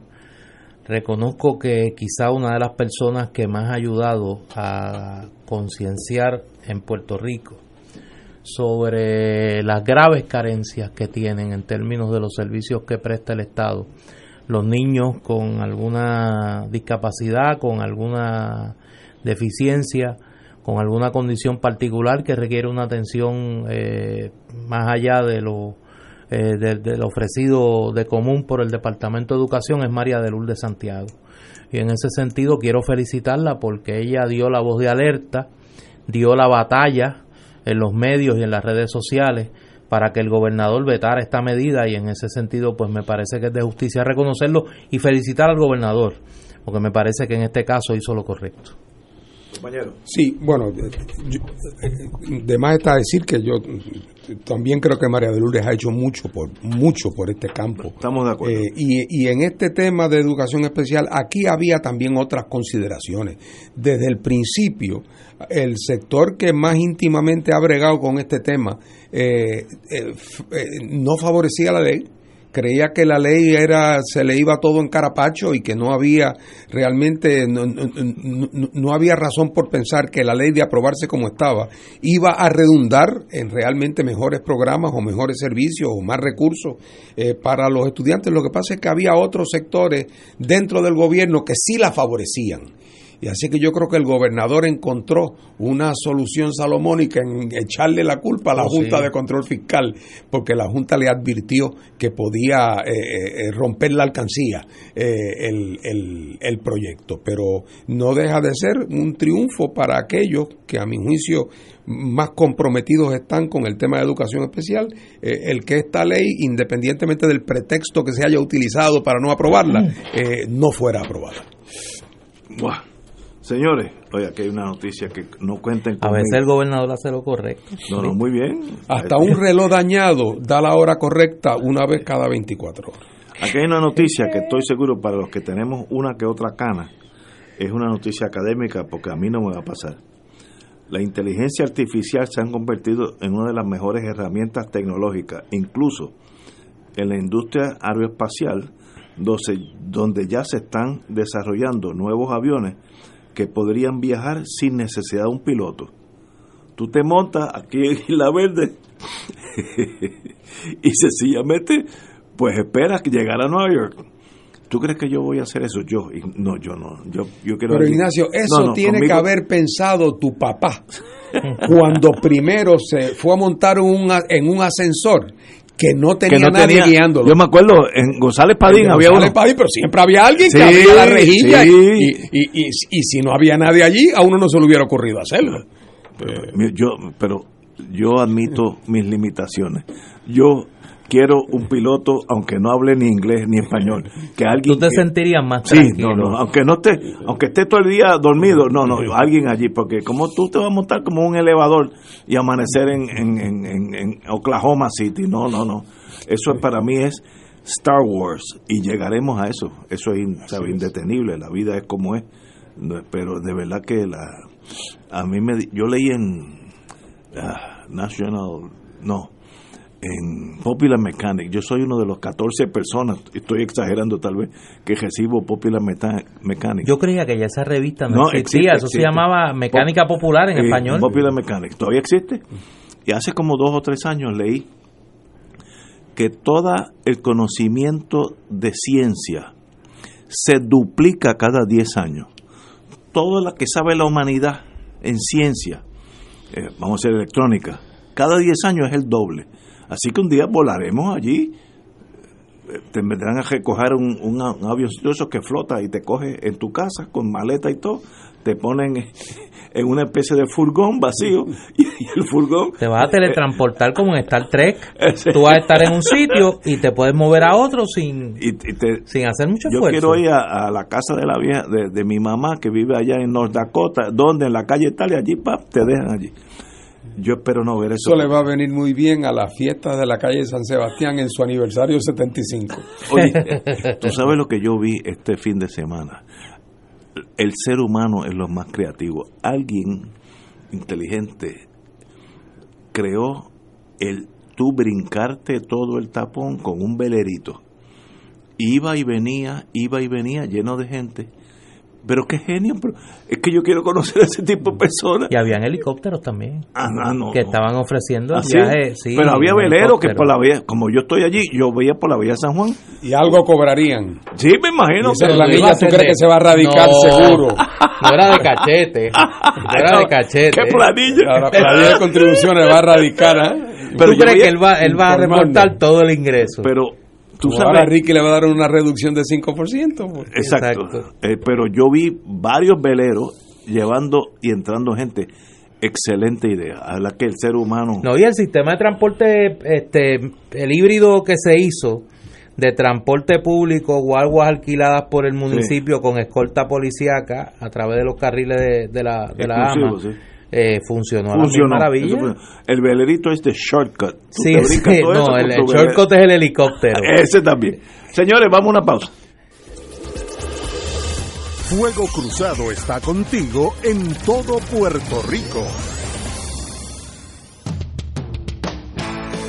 Reconozco que quizá una de las personas que más ha ayudado a concienciar en Puerto Rico sobre las graves carencias que tienen en términos de los servicios que presta el Estado los niños con alguna discapacidad, con alguna deficiencia, con alguna condición particular que requiere una atención eh, más allá de lo, eh, del ofrecido de común por el Departamento de Educación es María de Lourdes Santiago. Y en ese sentido quiero felicitarla porque ella dio la voz de alerta, dio la batalla en los medios y en las redes sociales para que el gobernador vetara esta medida y en ese sentido pues me parece que es de justicia reconocerlo y felicitar al gobernador porque me parece que en este caso hizo lo correcto. Compañero. Sí, bueno, de más está decir que yo también creo que María de Lourdes ha hecho mucho por mucho por este campo. Estamos de acuerdo. Eh, y, y en este tema de educación especial, aquí había también otras consideraciones. Desde el principio, el sector que más íntimamente ha bregado con este tema eh, eh, no favorecía la ley creía que la ley era se le iba todo en carapacho y que no había realmente no, había razón por pensar que la ley de aprobarse como estaba iba a redundar en realmente mejores programas o mejores servicios o más recursos eh, para los estudiantes. Lo que pasa es que había otros sectores dentro del gobierno que sí la favorecían y así que yo creo que el gobernador encontró una solución salomónica en echarle la culpa a la oh, Junta de Control Fiscal, porque la Junta le advirtió que podía eh, eh, eh, romper la alcancía el, el, proyecto. Pero no deja de ser un triunfo para aquellos que a mi juicio más comprometidos están con el tema de educación especial, el que esta ley, independientemente del pretexto que se haya utilizado para no aprobarla, mm. no fuera aprobada. Señores, oye, aquí hay una noticia que no cuenten con. A veces el gobernador hace lo correcto. No, no, muy bien. Hasta un reloj dañado da la hora correcta una vez cada 24 horas. Aquí hay una noticia que estoy seguro para los que tenemos una que otra cana, es una noticia académica porque a mí no me va a pasar. La inteligencia artificial se ha convertido en una de las mejores herramientas tecnológicas, incluso en la industria aeroespacial, donde ya se están desarrollando nuevos aviones que podrían viajar sin necesidad de un piloto. Tú te montas aquí en la Verde y sencillamente pues esperas que llegar a Nueva York. ¿Tú crees que yo voy a hacer eso? Yo, no, yo no. Yo, yo quiero Pero Ignacio, eso tiene que haber pensado tu papá cuando primero se fue a montar un, en un ascensor que no tenía nadie guiándolo. Yo me acuerdo, en González Padín había González Padín, pero siempre había alguien que abría la rejilla y, y, y, si no había nadie allí, a uno no se le hubiera ocurrido hacerlo. Pero, yo, pero yo admito mis limitaciones. Yo quiero un piloto, aunque no hable ni inglés ni español, que alguien. ¿Tú te sentirías más tranquilo? Sí, no, no, aunque no esté, aunque esté todo el día dormido, no, no, alguien allí, porque como tú te vas a montar como un elevador y amanecer en, en, en, en Oklahoma City, no, no, no, eso para mí es Star Wars y llegaremos a eso, eso es indetenible, la vida es como es, pero de verdad que la, a mí me, yo leí en ah, National, no, en Popular Mechanic. Yo soy uno de los 14 personas, estoy exagerando tal vez, que recibo Popular Mechanic. Yo creía que ya esa revista no, existía, eso se llamaba Mecánica Popular en español. Popular Mechanic, todavía existe. Y hace como dos o tres años leí que todo el conocimiento de ciencia se duplica cada 10 años. Todo lo que sabe la humanidad en ciencia, eh, vamos a ser electrónica, cada 10 años es el doble. Así que un día volaremos allí. Te vendrán a recoger un, un, avión que flota y te coge en tu casa con maleta y todo, te ponen en una especie de furgón vacío y, el furgón te vas a teletransportar como en Star Trek. Tú vas a estar en un sitio y te puedes mover a otro sin sin hacer mucho yo quiero ir a, la casa de la vieja de, mi mamá que vive allá en North Dakota donde en la calle tal y allí pap, te dejan allí yo espero no ver eso. Eso le va a venir muy bien a la fiesta de la calle San Sebastián en su aniversario 75. Oye, tú sabes lo que yo vi este fin de semana. El ser humano es lo más creativo. Alguien inteligente creó el tú brincarte todo el tapón con un velerito. Iba y venía, iba y venía lleno de gente pero qué genio, pero es que yo quiero conocer a ese tipo de personas. Y habían helicópteros también. Ah, no, que estaban ofreciendo ¿Ah, viajes. Sí, pero había veleros que por la vía, como yo estoy allí, yo veía por la vía San Juan. Y algo cobrarían. Sí, me imagino. Pero la niña, ¿tú crees que se va a radicar seguro? No era de cachete. No era de cachete. ¿Qué planilla? La, planilla de contribuciones va a radicar, ¿eh? Pero ¿Tú crees que él va, él va a reportar todo el ingreso? Pero Tú sabes, ahora Ricky le va a dar una reducción de 5%. Pues. Exacto. Eh, pero yo vi varios veleros llevando y entrando gente. Excelente idea. A la que el ser humano. No, y el sistema de transporte, este, el híbrido que se hizo de transporte público o aguas alquiladas por el municipio con escolta policíaca a través de los carriles de, la, de la AMA eh, funcionó, a la maravilla. El velerito es de shortcut. sí, no, el, shortcut es el helicóptero. Ese también. Señores, vamos a una pausa. Fuego Cruzado está contigo en todo Puerto Rico.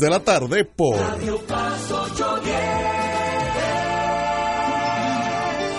de la tarde por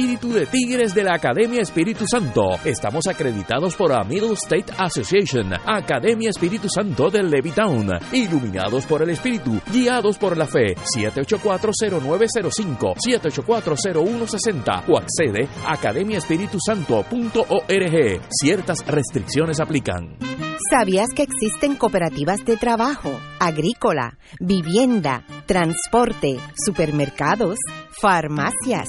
Espíritu de Tigres de la Academia Espíritu Santo. Estamos acreditados por la Middle State Association, Academia Espíritu Santo de Levittown, iluminados por el Espíritu, guiados por la fe. 7840905, 7840160 o accede a academiaespiritusanto.org. Ciertas restricciones aplican. ¿Sabías que existen cooperativas de trabajo, agrícola, vivienda, transporte, supermercados, farmacias?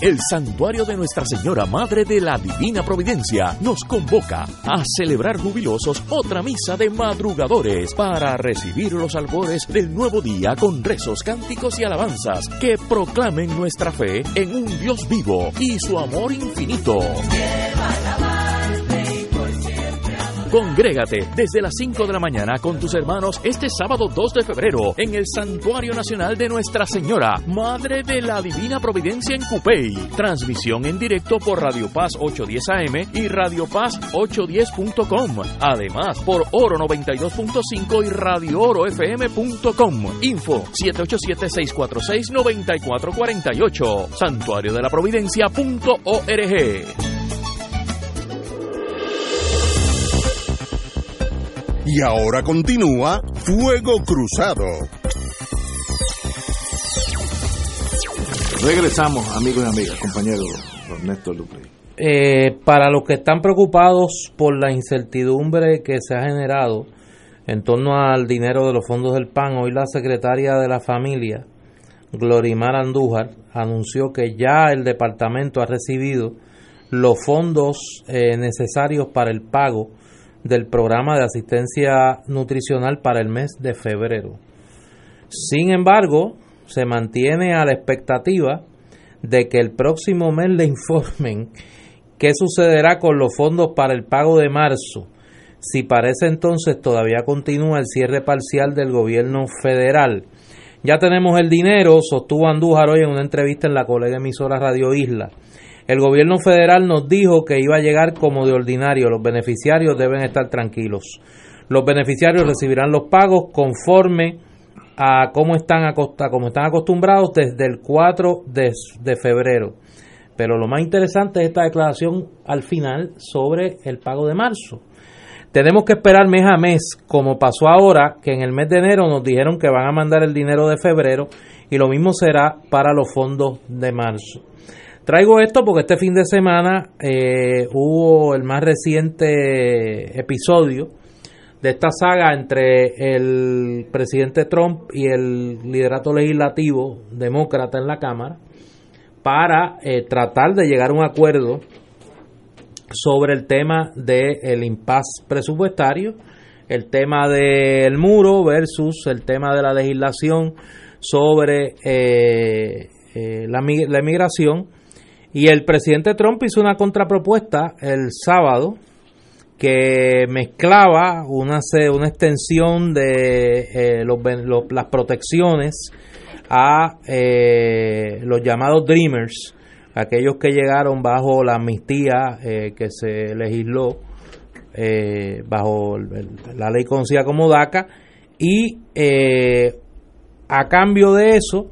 El santuario de Nuestra Señora Madre de la Divina Providencia nos convoca a celebrar jubilosos otra misa de madrugadores para recibir los albores del nuevo día con rezos, cánticos y alabanzas que proclamen nuestra fe en un Dios vivo y su amor infinito. Congrégate desde las 5 de la mañana con tus hermanos este sábado 2 de febrero en el Santuario Nacional de Nuestra Señora, Madre de la Divina Providencia en Cupey. Transmisión en directo por Radio Paz 810 AM y Radio Paz 810.com. Además, por Oro 92.5 y Radio Oro FM.com. Info 787-646-9448. Santuario de la Providencia.org. Y ahora continúa Fuego Cruzado. Regresamos, amigos y amigas, compañeros Ernesto Lupe. eh, para los que están preocupados por la incertidumbre que se ha generado en torno al dinero de los fondos del PAN, hoy la secretaria de la familia, Glorimar Andújar, anunció que ya el departamento ha recibido los fondos eh, necesarios para el pago del programa de asistencia nutricional para el mes de febrero. Sin embargo, se mantiene a la expectativa de que el próximo mes le informen qué sucederá con los fondos para el pago de marzo, si parece entonces todavía continúa el cierre parcial del gobierno federal. Ya tenemos el dinero, sostuvo Andújar hoy en una entrevista en la colega emisora Radio Isla. El gobierno federal nos dijo que iba a llegar como de ordinario, los beneficiarios deben estar tranquilos. Los beneficiarios recibirán los pagos conforme a cómo están, como están acostumbrados desde el 4 de, de febrero. Pero lo más interesante es esta declaración al final sobre el pago de marzo. Tenemos que esperar mes a mes, como pasó ahora, que en el mes de enero nos dijeron que van a mandar el dinero de febrero y lo mismo será para los fondos de marzo. Traigo esto porque este fin de semana eh, hubo el más reciente episodio de esta saga entre el presidente Trump y el liderato legislativo demócrata en la Cámara para eh, tratar de llegar a un acuerdo sobre el tema del el impasse presupuestario, el tema del muro versus el tema de la legislación sobre eh, eh, la, la. Y el presidente Trump hizo una contrapropuesta el sábado que mezclaba una, una extensión de eh, los, las protecciones a los llamados Dreamers, aquellos que llegaron bajo la amnistía eh, que se legisló eh, bajo la ley conocida como DACA. Y eh, a cambio de eso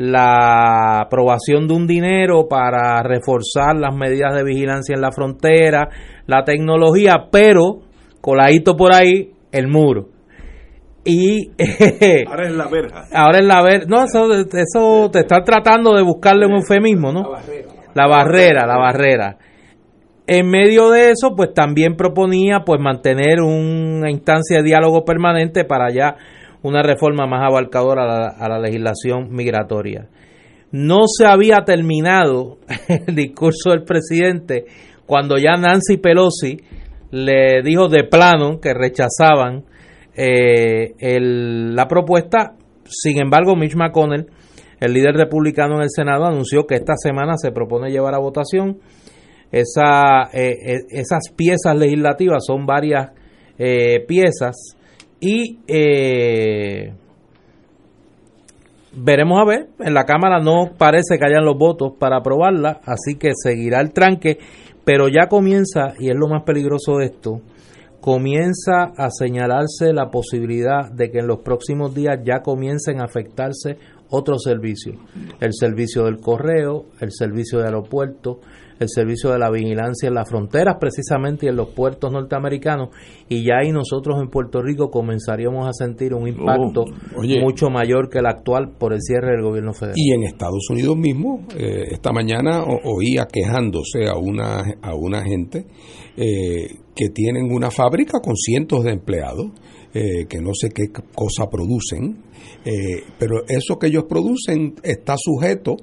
la aprobación de un dinero para reforzar las medidas de vigilancia en la frontera, la tecnología, pero coladito por ahí el muro. Y ahora es la verja. Ahora es la verja. No, eso, eso te está tratando de buscarle un eufemismo, ¿no? La barrera. La barrera, En medio de eso, pues también proponía pues mantener una instancia de diálogo permanente para ya una reforma más abarcadora a la, legislación migratoria. No se había terminado el discurso del presidente cuando ya Nancy Pelosi le dijo de plano que rechazaban eh, la propuesta. Sin embargo, Mitch McConnell, el líder republicano en el Senado, anunció que esta semana se propone llevar a votación esa, eh, eh, esas piezas legislativas, son varias piezas, y veremos a ver, en la Cámara no parece que hayan los votos para aprobarla, así que seguirá el tranque, pero ya comienza, y es lo más peligroso de esto, comienza a señalarse la posibilidad de que en los próximos días ya comiencen a afectarse otros servicios, el servicio del correo, el servicio de aeropuerto, el servicio de la vigilancia en las fronteras precisamente y en los puertos norteamericanos. Y ya ahí nosotros en Puerto Rico comenzaríamos a sentir un impacto oh, mucho mayor que el actual por el cierre del gobierno federal. Y en Estados Unidos mismo, eh, esta mañana oía quejándose a una, a una gente eh, que tienen una fábrica con cientos de empleados, eh, que no sé qué cosa producen, eh, pero eso que ellos producen está sujeto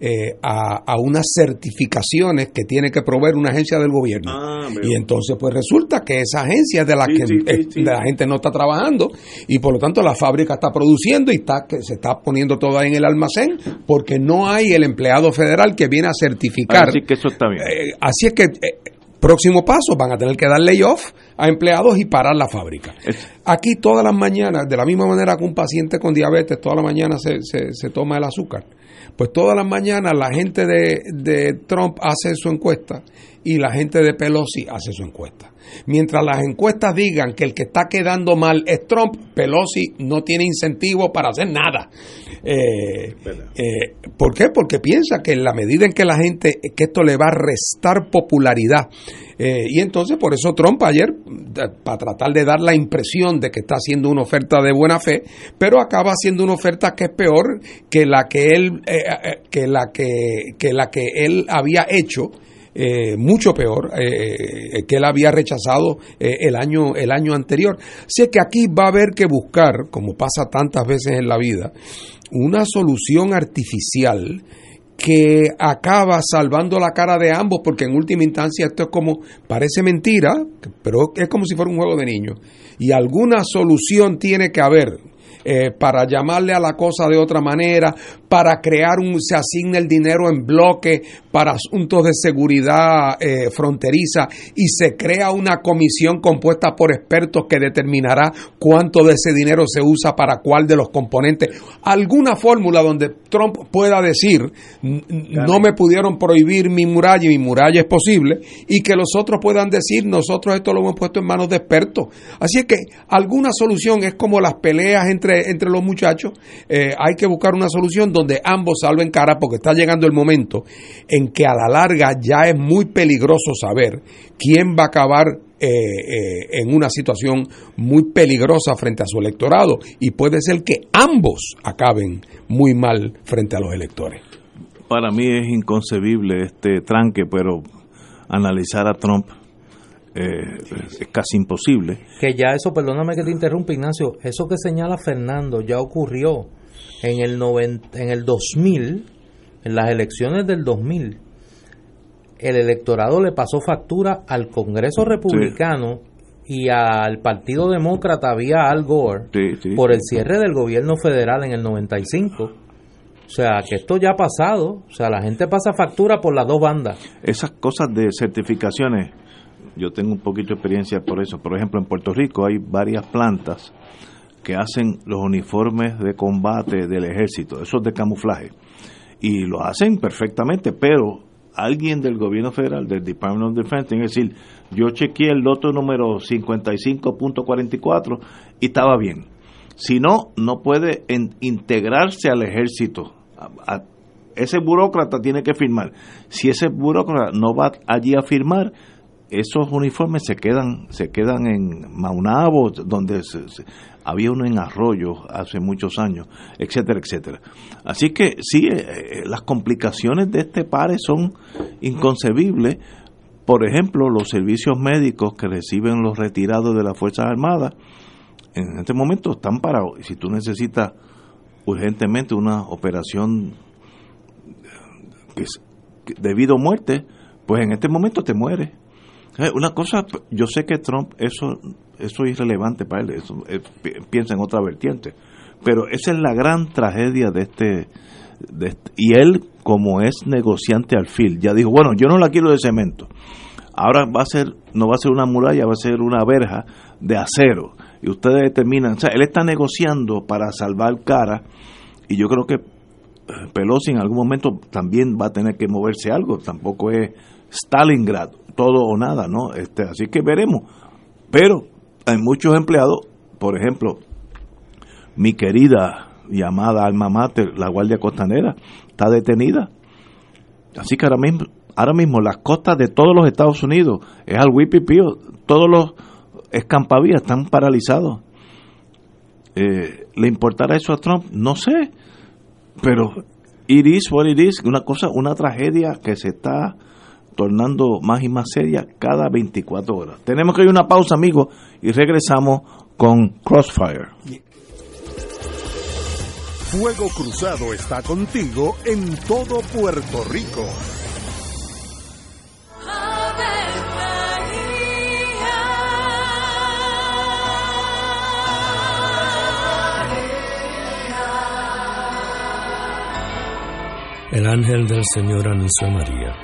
eh, a, unas certificaciones que tiene que proveer una agencia del gobierno. Ah, y entonces pues resulta que esa agencia es de la que la gente no está trabajando y por lo tanto la fábrica está produciendo y está que se está poniendo todo en el almacén porque no hay el empleado federal que viene a certificar. Así que eso está bien. así es que Próximo paso, van a tener que dar layoff a empleados y parar la fábrica. Aquí todas las mañanas, de la misma manera que un paciente con diabetes todas las mañanas se, se, toma el azúcar, pues todas las mañanas la gente de, de Trump hace su encuesta y la gente de Pelosi hace su encuesta. Mientras las encuestas digan que el que está quedando mal es Trump, Pelosi no tiene incentivo para hacer nada. Eh, eh, ¿Por qué? Porque piensa que en la medida en que la gente, que esto le va a restar popularidad, eh, y entonces por eso Trump ayer, para tratar de dar la impresión de que está haciendo una oferta de buena fe, pero acaba haciendo una oferta que es peor que la que él, que la que, que la que él había hecho eh, mucho peor eh, que él había rechazado el, año, el año anterior. Así que aquí va a haber que buscar, como pasa tantas veces en la vida, una solución artificial que acaba salvando la cara de ambos, porque en última instancia esto es como, parece mentira, pero es como si fuera un juego de niños. Y alguna solución tiene que haber eh, para llamarle a la cosa de otra manera, para crear un, se asigna el dinero en bloque para asuntos de seguridad eh, fronteriza y se crea una comisión compuesta por expertos que determinará cuánto de ese dinero se usa para cuál de los componentes. Alguna fórmula donde Trump pueda decir, no me pudieron prohibir mi muralla y mi muralla es posible, y que los otros puedan decir, nosotros esto lo hemos puesto en manos de expertos. Así es que alguna solución es como las peleas entre entre, los muchachos, eh, hay que buscar una solución donde ambos salven cara porque está llegando el momento en que a la larga ya es muy peligroso saber quién va a acabar eh, eh, en una situación muy peligrosa frente a su electorado y puede ser que ambos acaben muy mal frente a los electores. Para mí es inconcebible este tranque, pero analizar a Trump eh, es casi imposible. Que ya eso, perdóname que te interrumpa Ignacio, eso que señala Fernando ya ocurrió en el, en el 2000, en las elecciones del 2000. El electorado le pasó factura al Congreso Republicano y al Partido Demócrata vía Al Gore por el cierre del gobierno federal en el 95. O sea, que esto ya ha pasado. O sea, la gente pasa factura por las dos bandas. Esas cosas de certificaciones yo tengo un poquito de experiencia por eso. Por ejemplo, en Puerto Rico hay varias plantas que hacen los uniformes de combate del ejército, esos de camuflaje. Y lo hacen perfectamente, pero alguien del gobierno federal, del Department of Defense, que decir, yo chequeé el loto número 55.44 y estaba bien. Si no, no puede integrarse al ejército. ese burócrata tiene que firmar. Si ese burócrata no va allí a firmar, esos uniformes se quedan se quedan en Maunabo, donde había uno en Arroyo hace muchos años, etcétera, etcétera. Así que sí, eh, eh, las complicaciones de este pare son inconcebibles. Por ejemplo, los servicios médicos que reciben los retirados de las Fuerzas Armadas, en este momento están parados. Si tú necesitas urgentemente una operación que es debido a muerte, pues en este momento te mueres eh, una cosa, yo sé que Trump, eso, eso es irrelevante para él, eso, piensa en otra vertiente, pero esa es la gran tragedia de este, este, y él, como es negociante al fin, ya dijo, bueno, yo no la quiero de cemento, ahora va a ser, no va a ser una muralla, va a ser una verja de acero, y ustedes determinan, o sea, él está negociando para salvar cara, y yo creo que eh, Pelosi en algún momento también va a tener que moverse algo, tampoco es Stalingrad, todo o nada, ¿no? Este, así que veremos. Pero hay muchos empleados, por ejemplo, mi querida llamada alma mater, la Guardia Costanera, está detenida. Así que ahora mismo, ahora mismo las costas de todos los Estados Unidos, es al Wipipío, todos los escampavías están paralizados. Eh, ¿Le importará eso a Trump? No sé, pero it is what it una cosa, una tragedia que se está tornando más y más seria cada 24 horas. Tenemos que ir a una pausa, amigos, y regresamos con Crossfire. Fuego Cruzado está contigo en todo Puerto Rico. El ángel del Señor anunció a María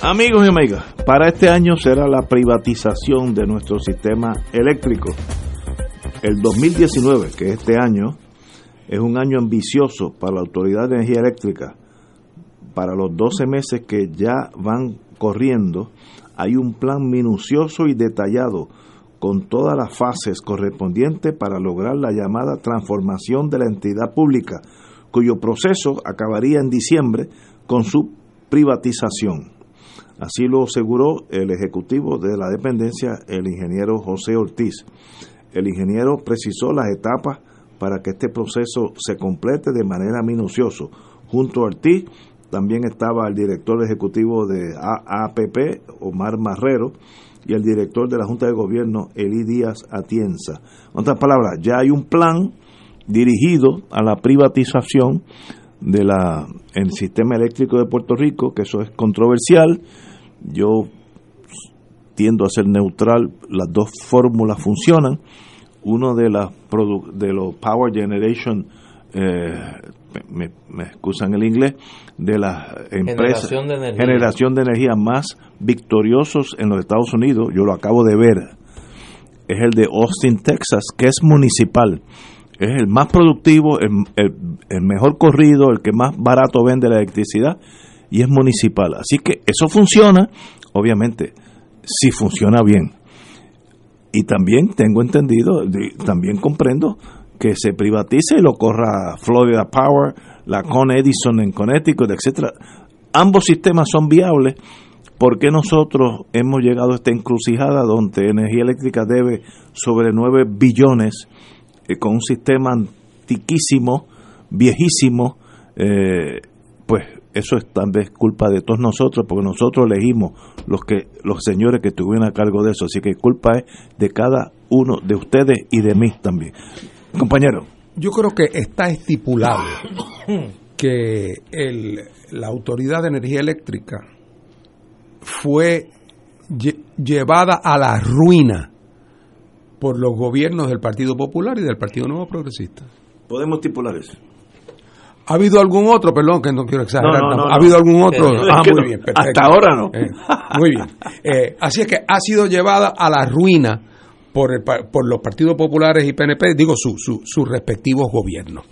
Amigos y amigas, para este año será la privatización de nuestro sistema eléctrico. El 2019, que este año es un año ambicioso para la Autoridad de Energía Eléctrica, para los 12 meses que ya van corriendo, hay un plan minucioso y detallado con todas las fases correspondientes para lograr la llamada transformación de la entidad pública, cuyo proceso acabaría en diciembre con su privatización. Así lo aseguró el ejecutivo de la dependencia, el ingeniero José Ortiz. El ingeniero precisó las etapas para que este proceso se complete de manera minuciosa. Junto a Ortiz también estaba el director ejecutivo de AAPP, Omar Marrero, y el director de la Junta de Gobierno, Elí Díaz Atienza. En otras palabras, ya hay un plan dirigido a la privatización de la el sistema eléctrico de Puerto Rico, que eso es controversial. Yo tiendo a ser neutral, las dos fórmulas funcionan. Uno de las de los power generation eh, me, me, excusan el inglés, de las empresas Generación de energía. generación de energía más victoriosos en los Estados Unidos, yo lo acabo de ver, es el de Austin, Texas, que es municipal. Es el más productivo, el, el, el mejor corrido, el que más barato vende la electricidad y es municipal. Así que eso funciona, obviamente, si funciona bien. Y también tengo entendido, también comprendo que se privatice y lo corra Florida Power, la Con Edison en Connecticut, etcétera. Ambos sistemas son viables. ¿Por qué nosotros hemos llegado a esta encrucijada donde energía eléctrica debe sobre 9 billones eh, con un sistema antiquísimo, viejísimo? Eh, pues eso es tal vez culpa de todos nosotros, porque nosotros elegimos los que los señores que estuvieron a cargo de eso, así que culpa es de cada uno de ustedes y de mí también. Compañero. Yo creo que está estipulado que el, la Autoridad de Energía Eléctrica fue lle llevada a la ruina por los gobiernos del Partido Popular y del Partido Nuevo Progresista. Podemos estipular eso. ¿Ha habido algún otro? Perdón, que no quiero exagerar. No, no, no, ¿Ha habido algún otro? Eh, ah, muy bien, perfecto. Hasta ahora no. Eh, muy bien. Eh, así es que ha sido llevada a la ruina por, el por los partidos populares y PNP, digo, su- su- sus respectivos gobiernos.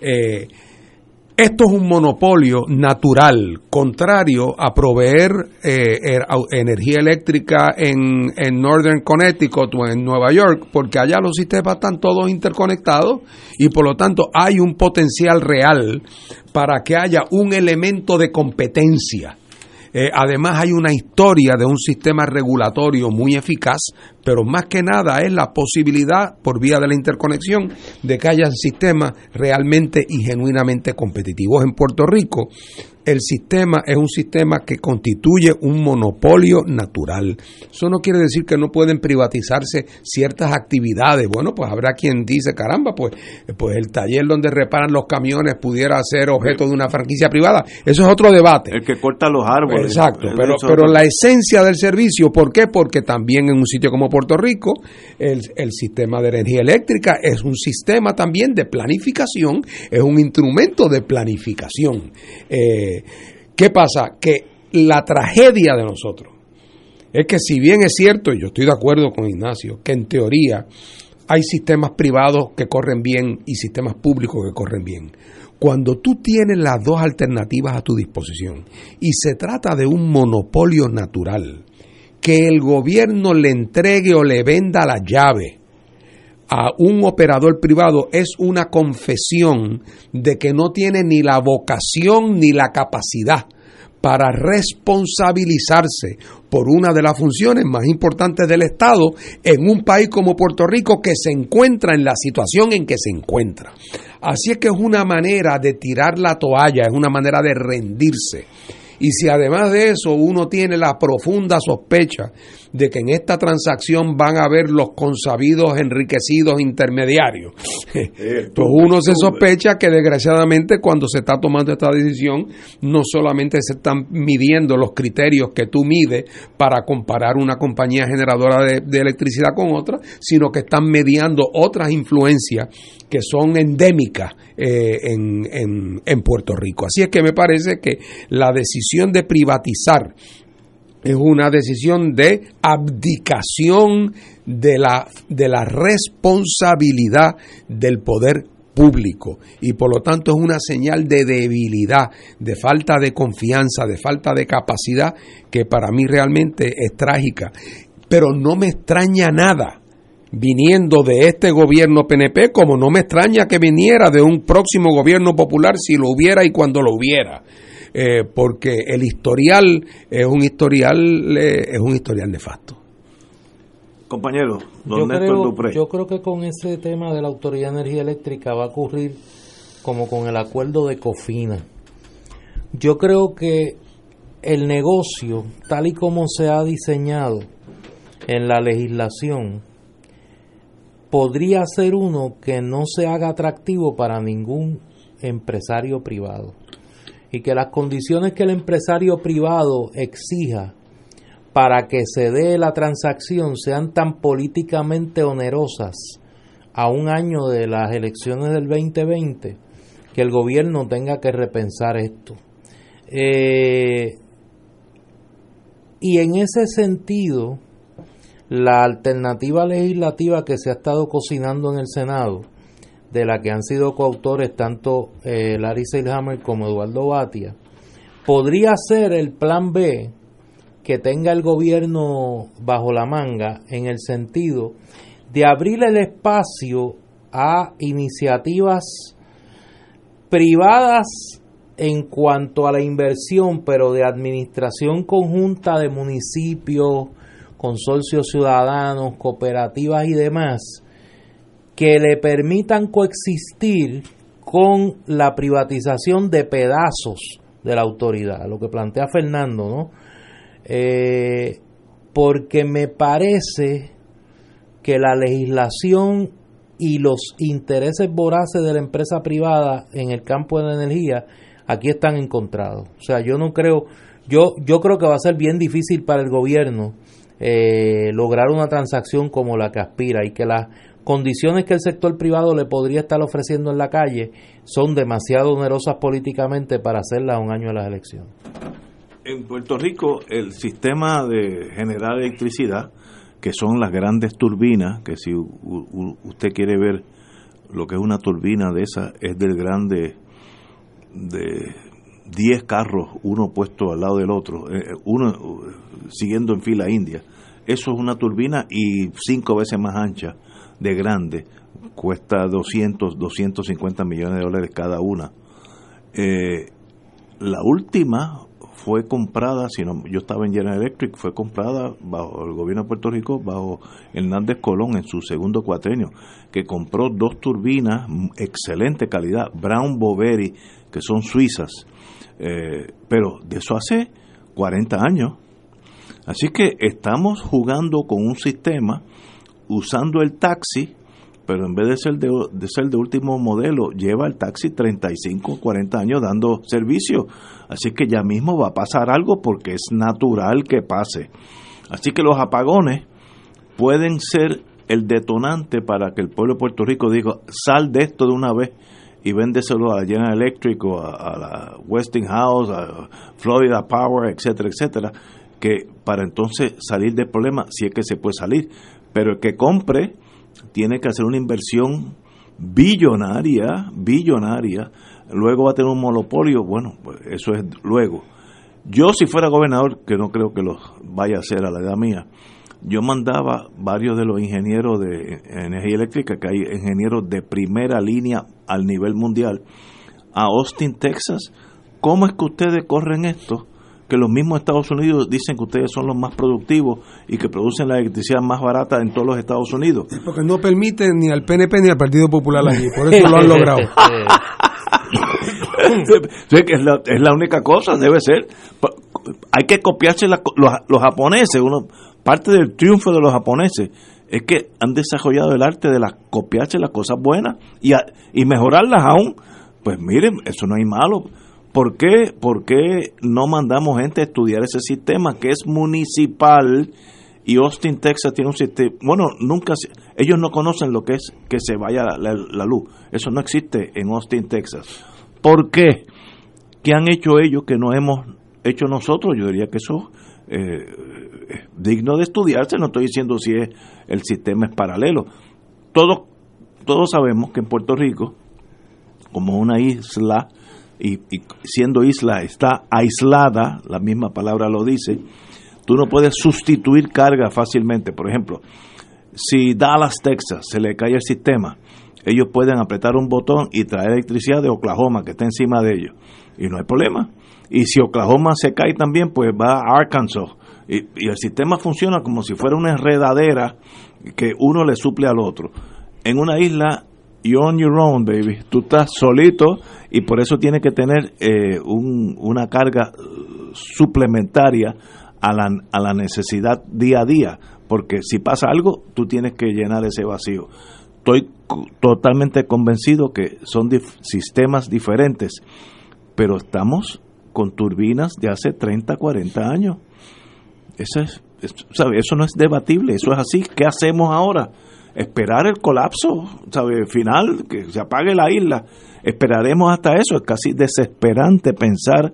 Eh, esto es un monopolio natural, contrario a proveer eh, er- energía eléctrica en, en Northern Connecticut o en Nueva York, porque allá los sistemas están todos interconectados y por lo tanto hay un potencial real para que haya un elemento de competencia. Eh, además hay una historia de un sistema regulatorio muy eficaz, pero más que nada es la posibilidad, por vía de la interconexión, de que haya sistemas realmente y genuinamente competitivos. En Puerto Rico, el sistema es un sistema que constituye un monopolio natural. Eso no quiere decir que no pueden privatizarse ciertas actividades. Bueno, pues habrá quien dice, caramba, pues, pues el taller donde reparan los camiones pudiera ser objeto de una franquicia privada. Eso es otro debate. El que corta los árboles. Exacto, pero, pero la esencia del servicio, ¿por qué? Porque también en un sitio como Puerto Rico, el, el sistema de energía eléctrica es un sistema también de planificación, es un instrumento de planificación. Eh, ¿Qué pasa? Que la tragedia de nosotros es que si bien es cierto, y yo estoy de acuerdo con Ignacio, que en teoría hay sistemas privados que corren bien y sistemas públicos que corren bien. Cuando tú tienes las dos alternativas a tu disposición y se trata de un monopolio natural, que el gobierno le entregue o le venda la llave a un operador privado es una confesión de que no tiene ni la vocación ni la capacidad para responsabilizarse por una de las funciones más importantes del Estado en un país como Puerto Rico que se encuentra en la situación en que se encuentra. Así es que es una manera de tirar la toalla, es una manera de rendirse. Y si además de eso uno tiene la profunda sospecha de que en esta transacción van a haber los consabidos enriquecidos intermediarios. pues uno se sospecha que desgraciadamente cuando se está tomando esta decisión no solamente se están midiendo los criterios que tú mides para comparar una compañía generadora de, electricidad con otra, sino que están mediando otras influencias que son endémicas eh, en, en, en Puerto Rico. Así es que me parece que la decisión de privatizar es una decisión de abdicación de la, de la responsabilidad del poder público y por lo tanto es una señal de debilidad, de falta de confianza, de falta de capacidad que para mí realmente es trágica. Pero no me extraña nada viniendo de este gobierno PNP como no me extraña que viniera de un próximo gobierno popular si lo hubiera y cuando lo hubiera. Eh, porque el historial es un historial eh, es un historial nefasto. Compañero, yo creo, yo creo que con ese tema de la Autoridad de Energía Eléctrica va a ocurrir como con el acuerdo de Cofina. Yo creo que el negocio, tal y como se ha diseñado en la legislación, podría ser uno que no se haga atractivo para ningún empresario privado y que las condiciones que el empresario privado exija para que se dé la transacción sean tan políticamente onerosas a un año de las elecciones del 2020 que el gobierno tenga que repensar esto. Eh, y en ese sentido, la alternativa legislativa que se ha estado cocinando en el Senado, de la que han sido coautores tanto eh, Larry Seilhammer como Eduardo Batia, podría ser el plan B que tenga el gobierno bajo la manga en el sentido de abrir el espacio a iniciativas privadas en cuanto a la inversión, pero de administración conjunta de municipios, consorcios ciudadanos, cooperativas y demás, que le permitan coexistir con la privatización de pedazos de la autoridad, lo que plantea Fernando, ¿no? Eh, porque me parece que la legislación y los intereses voraces de la empresa privada en el campo de la energía aquí están encontrados. O sea, yo no creo, yo, yo creo que va a ser bien difícil para el gobierno eh, lograr una transacción como la que aspira y que la condiciones que el sector privado le podría estar ofreciendo en la calle son demasiado onerosas políticamente para hacerlas un año de las elecciones. En Puerto Rico el sistema de generar electricidad, que son las grandes turbinas, que si usted quiere ver lo que es una turbina de esa, es del grande de 10 carros, uno puesto al lado del otro, eh, uno siguiendo en fila india. Eso es una turbina y cinco veces más ancha de grande cuesta 200, 250 millones de dólares cada una. Eh, la última fue comprada, si no, yo estaba en General Electric, fue comprada bajo el gobierno de Puerto Rico, bajo Hernández Colón en su segundo cuatrenio, que compró dos turbinas, excelente calidad, Brown Boveri, que son suizas, Eh, pero de eso hace 40 años. Así que estamos jugando con un sistema, usando el taxi, pero en vez de ser de, ser de último modelo, lleva el taxi 35, 40 años dando servicio. Así que ya mismo va a pasar algo porque es natural que pase. Así que los apagones pueden ser el detonante para que el pueblo de Puerto Rico diga, sal de esto de una vez y véndeselo a General Electric o a, la Westinghouse, a Florida Power, etcétera, etcétera, que para entonces salir del problema, si es que se puede salir. Pero el que compre tiene que hacer una inversión billonaria, billonaria, luego va a tener un monopolio, bueno, pues eso es luego. Yo si fuera gobernador, que no creo que lo vaya a hacer a la edad mía, yo mandaba varios de los ingenieros de energía eléctrica, que hay ingenieros de primera línea al nivel mundial, a Austin, Texas. ¿Cómo es que ustedes corren esto? Que los mismos Estados Unidos dicen que ustedes son los más productivos y que producen la electricidad más barata en todos los Estados Unidos. Porque no permiten ni al PNP ni al Partido Popular allí, por eso lo han logrado. es, la, es la única cosa, debe ser. Hay que copiarse los, los japoneses, uno parte del triunfo de los japoneses es que han desarrollado el arte de las copiarse las cosas buenas y, y mejorarlas aún. Pues miren, eso no hay malo. ¿Por qué, ¿Por qué no mandamos gente a estudiar ese sistema que es municipal y Austin, Texas tiene un sistema, bueno, nunca, ellos no conocen lo que es que se vaya la, luz, eso no existe en Austin, Texas. ¿Por qué? ¿Qué han hecho ellos que no hemos hecho nosotros? Yo diría que eso eh, digno de estudiarse, no estoy diciendo si es el sistema es paralelo. Todos, todos sabemos que en Puerto Rico, como una isla, y, siendo isla está aislada, la misma palabra lo dice, tú no puedes sustituir carga fácilmente. Por ejemplo, si Dallas, Texas, se le cae el sistema, ellos pueden apretar un botón y traer electricidad de Oklahoma, que está encima de ellos, y no hay problema. Y si Oklahoma se cae también, pues va a Arkansas y, el sistema funciona como si fuera una enredadera que uno le suple al otro. En una isla, you're on your own, baby. Tú estás solito y por eso tiene que tener eh, una carga suplementaria a la, a la necesidad día a día. Porque si pasa algo, tú tienes que llenar ese vacío. Estoy totalmente convencido que son sistemas diferentes, pero estamos con turbinas de hace 30, 40 años. Eso, es, eso no es debatible, eso es así. ¿Qué hacemos ahora? Esperar el colapso ¿sabe? final, que se apague la isla. Esperaremos hasta eso. Es casi desesperante pensar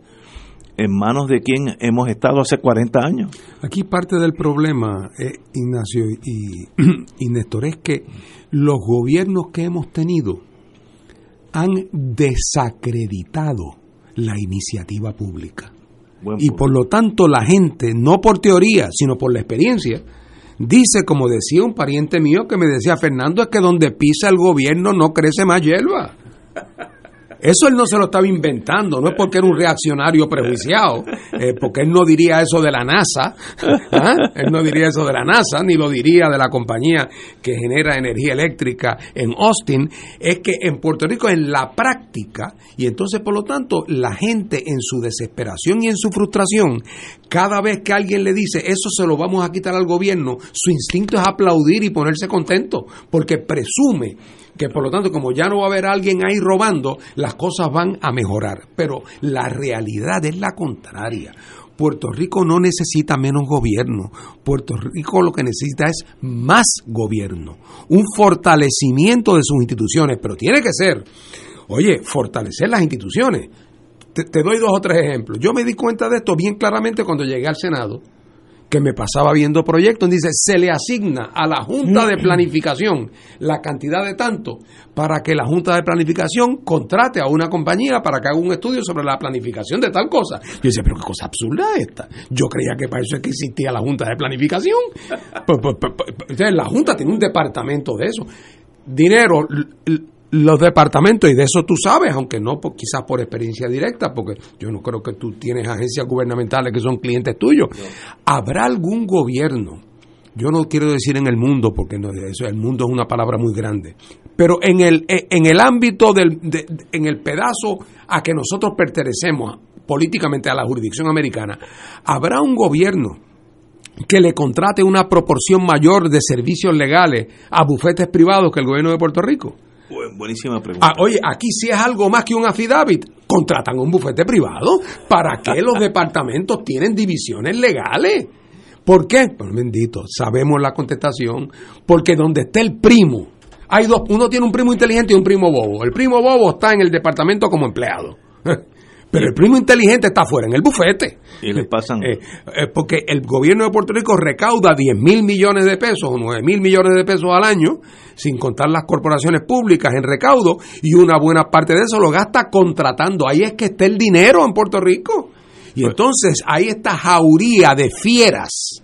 en manos de quien hemos estado hace 40 años. Aquí parte del problema, eh, Ignacio y, y Néstor, es que los gobiernos que hemos tenido han desacreditado la iniciativa pública y por lo tanto la gente, no por teoría, sino por la experiencia, dice, como decía un pariente mío que me decía, Fernando, es que donde pisa el gobierno no crece más hierba. Eso él no se lo estaba inventando, no es porque era un reaccionario prejuiciado, eh, porque él no diría eso de la NASA, ¿ah? él no diría eso de la NASA, ni lo diría de la compañía que genera energía eléctrica en Austin, es que en Puerto Rico en la práctica, y entonces por lo tanto la gente en su desesperación y en su frustración, cada vez que alguien le dice eso se lo vamos a quitar al gobierno, su instinto es aplaudir y ponerse contento, porque presume que por lo tanto, como ya no va a haber alguien ahí robando, las cosas van a mejorar. Pero la realidad es la contraria. Puerto Rico no necesita menos gobierno. Puerto Rico lo que necesita es más gobierno, un fortalecimiento de sus instituciones, pero tiene que ser, oye, fortalecer las instituciones. Te, doy dos o tres ejemplos. Yo me di cuenta de esto bien claramente cuando llegué al Senado que me pasaba viendo proyectos, dice, se le asigna a la Junta de Planificación la cantidad de tanto para que la Junta de Planificación contrate a una compañía para que haga un estudio sobre la planificación de tal cosa. Yo decía, pero qué cosa absurda esta. Yo creía que para eso es que existía la Junta de Planificación. Pues, pues, pues, la Junta tiene un departamento de eso. Dinero, los departamentos, y de eso tú sabes, aunque no quizás por experiencia directa, porque yo no creo que tú tienes agencias gubernamentales que son clientes tuyos, ¿habrá algún gobierno? Yo no quiero decir en el mundo, porque no, eso, el mundo es una palabra muy grande, pero en el, en el ámbito, del, en el pedazo a que nosotros pertenecemos, políticamente a la jurisdicción americana, ¿habrá un gobierno que le contrate una proporción mayor de servicios legales a bufetes privados que el gobierno de Puerto Rico? Buenísima pregunta. Ah, oye, aquí si es algo más que un affidavit, contratan un bufete privado. ¿Para qué los departamentos tienen divisiones legales? ¿Por qué? Pues bendito, sabemos la contestación. Porque donde esté el primo, hay dos, uno tiene un primo inteligente y un primo bobo. El primo bobo está en el departamento como empleado. Pero el primo inteligente está afuera, en el bufete. Y le pasan. Eh, eh, porque el gobierno de Puerto Rico recauda 10 mil millones de pesos o 9 mil millones de pesos al año, sin contar las corporaciones públicas en recaudo, y una buena parte de eso lo gasta contratando. Ahí es que está el dinero en Puerto Rico. Y pues entonces hay esta jauría de fieras,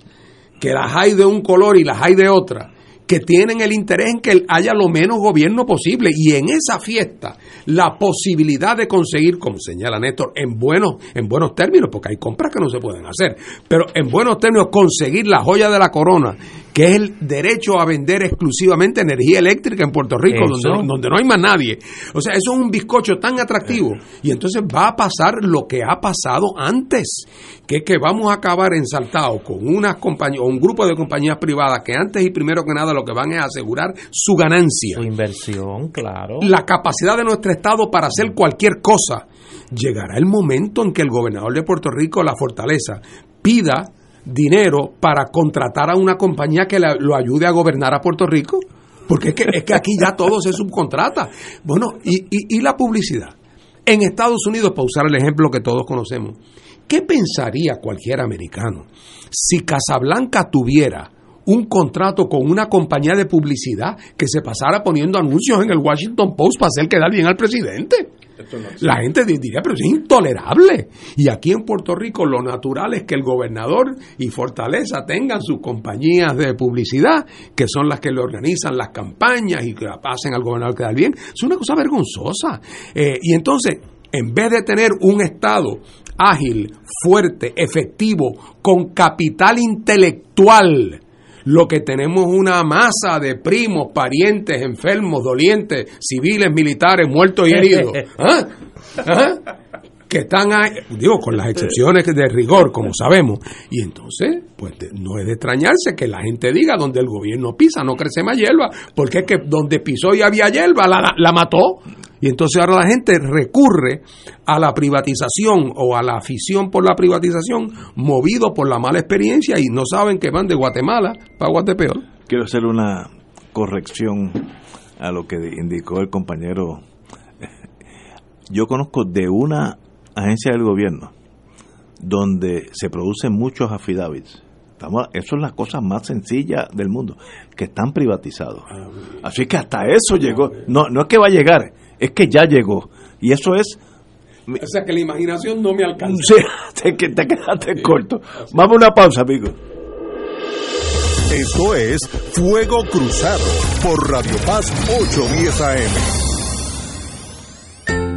que las hay de un color y las hay de otra que tienen el interés en que haya lo menos gobierno posible. Y en esa fiesta, la posibilidad de conseguir, como señala Néstor, en buenos, en buenos términos, porque hay compras que no se pueden hacer, pero en buenos términos conseguir la joya de la corona, que es el derecho a vender exclusivamente energía eléctrica en Puerto Rico, donde, donde, no hay más nadie. O sea, eso es un bizcocho tan atractivo. Y entonces va a pasar lo que ha pasado antes, que es que vamos a acabar ensaltados con unas compañías, un grupo de compañías privadas que antes y primero que nada lo que van es asegurar su ganancia. Su inversión, claro. La capacidad de nuestro Estado para hacer cualquier cosa. Llegará el momento en que el gobernador de Puerto Rico, la fortaleza, pida dinero para contratar a una compañía que lo ayude a gobernar a Puerto Rico. Porque es que, es que aquí ya todo se subcontrata. Bueno, y, y la publicidad. En Estados Unidos, para usar el ejemplo que todos conocemos, ¿qué pensaría cualquier americano si Casablanca tuviera un contrato con una compañía de publicidad que se pasara poniendo anuncios en el Washington Post para hacer quedar bien al presidente. La gente diría, pero es intolerable. Y aquí en Puerto Rico lo natural es que el gobernador y Fortaleza tengan sus compañías de publicidad, que son las que le organizan las campañas y que la pasen al gobernador quedar bien. Es una cosa vergonzosa. Eh, y entonces, en vez de tener un Estado ágil, fuerte, efectivo, con capital intelectual, lo que tenemos una masa de primos, parientes, enfermos, dolientes, civiles, militares, muertos y heridos. ¿Ah? ¿Ah? que están ahí, digo, con las excepciones de rigor, como sabemos. Y entonces, pues no es de extrañarse que la gente diga donde el gobierno pisa, no crece más hierba, porque es que donde pisó y había hierba, la, la mató. Y entonces ahora la gente recurre a la privatización o a la afición por la privatización, movido por la mala experiencia y no saben que van de Guatemala para Guatepeor. Quiero hacer una corrección a lo que indicó el compañero. Yo conozco de una agencia del gobierno donde se producen muchos affidavits. eso es la cosa más sencilla del mundo, que están privatizados. Ah, Así que hasta eso llegó. No, no es que va a llegar, es que ya llegó. Y eso es... O sea que la imaginación no me alcanza. Sí, te, te quedaste corto. Vamos a una pausa, amigos. Esto es Fuego Cruzado por Radio Paz 810 AM.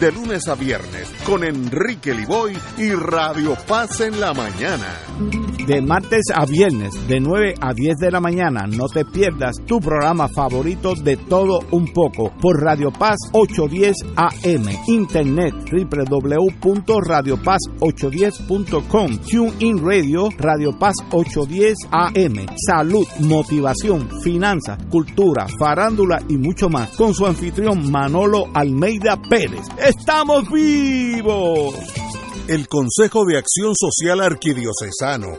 de lunes a viernes con Enrique Liboy y Radio Paz en la mañana. de martes a viernes de 9 a 10 de la mañana. No te pierdas tu programa favorito de todo un poco por Radio Paz 810 AM. Internet www.radiopaz810.com. Tune in Radio Radio Paz 810 AM. Salud, motivación, finanzas, cultura, farándula y mucho más. Con su anfitrión Manolo Almeida Pérez. ¡Estamos vivos! El Consejo de Acción Social Arquidiocesano,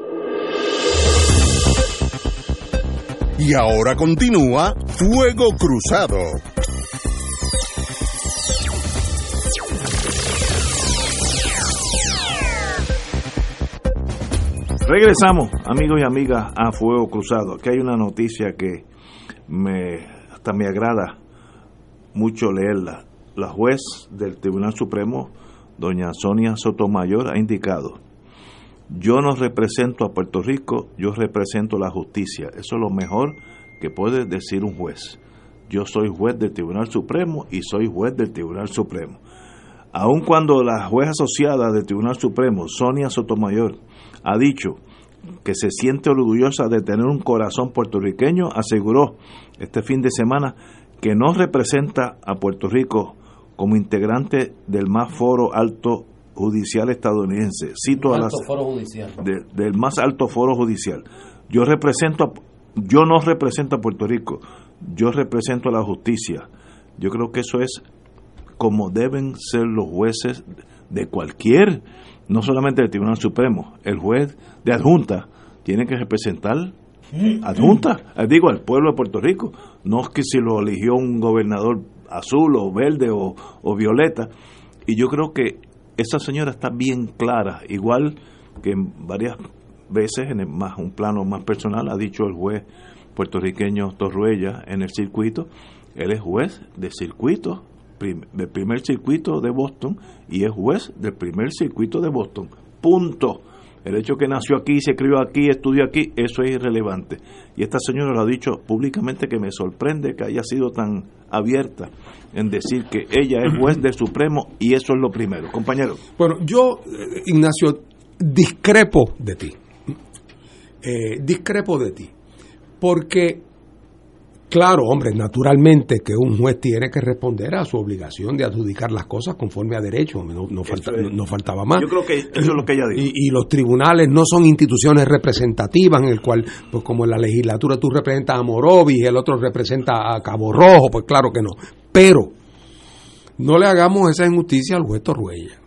Y ahora continúa Fuego Cruzado. Regresamos, amigos y amigas, a Fuego Cruzado. Aquí hay una noticia que me hasta me agrada mucho leerla. La juez del Tribunal Supremo doña Sonia Sotomayor ha indicado, yo no represento a Puerto Rico, yo represento la justicia. Eso es lo mejor que puede decir un juez. Yo soy juez del Tribunal Supremo y soy juez del Tribunal Supremo. Aun cuando la juez asociada del Tribunal Supremo, Sonia Sotomayor, ha dicho que se siente orgullosa de tener un corazón puertorriqueño, aseguró este fin de semana que no representa a Puerto Rico como integrante del más foro alto judicial estadounidense. Cito a las, del más alto foro judicial. Yo represento, yo no represento a Puerto Rico, yo represento a la justicia. Yo creo que eso es como deben ser los jueces de cualquier, no solamente del Tribunal Supremo, el juez de adjunta tiene que representar adjunta, digo, al pueblo de Puerto Rico. No es que si lo eligió un gobernador azul o verde o, violeta. Y yo creo que esa señora está bien clara, igual que varias veces en más, un plano más personal ha dicho el juez puertorriqueño Torruella en el circuito, él es juez de circuito, del primer circuito de Boston y es juez del primer circuito de Boston. Punto. El hecho que nació aquí, se crió aquí, estudió aquí, eso es irrelevante. Y esta señora lo ha dicho públicamente que me sorprende que haya sido tan abierta en decir que ella es juez del Supremo y eso es lo primero. Compañero. Bueno, yo, eh, Ignacio, discrepo de ti. Eh, discrepo de ti. Porque Claro, hombre, naturalmente que un juez tiene que responder a su obligación de adjudicar las cosas conforme a derecho, no, no, faltaba más. Yo creo que eso es lo que ella dijo. Y, los tribunales no son instituciones representativas en el cual, pues como en la legislatura tú representas a Morovis y el otro representa a Cabo Rojo, pues claro que no. Pero no le hagamos esa injusticia al juez Torruella.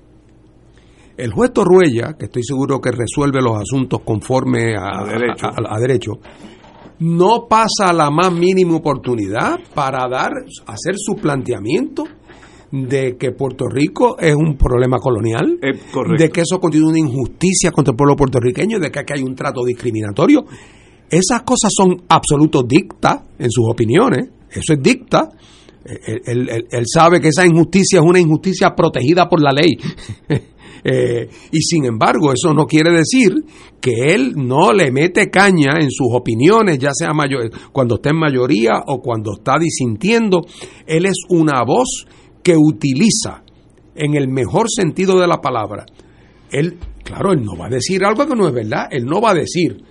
El juez Torruella, que estoy seguro que resuelve los asuntos conforme a, a derecho no pasa la más mínima oportunidad para dar, hacer su planteamiento de que Puerto Rico es un problema colonial, de que eso contiene una injusticia contra el pueblo puertorriqueño, de que aquí hay un trato discriminatorio. Esas cosas son absolutos dictas en sus opiniones, eso es dicta. Él, él, sabe que esa injusticia es una injusticia protegida por la ley. Eh, y sin embargo, eso no quiere decir que él no le mete caña en sus opiniones, ya sea mayor, cuando está en mayoría o cuando está disintiendo. Él es una voz que utiliza, en el mejor sentido de la palabra, él, claro, él no va a decir algo que no es verdad, él no va a decir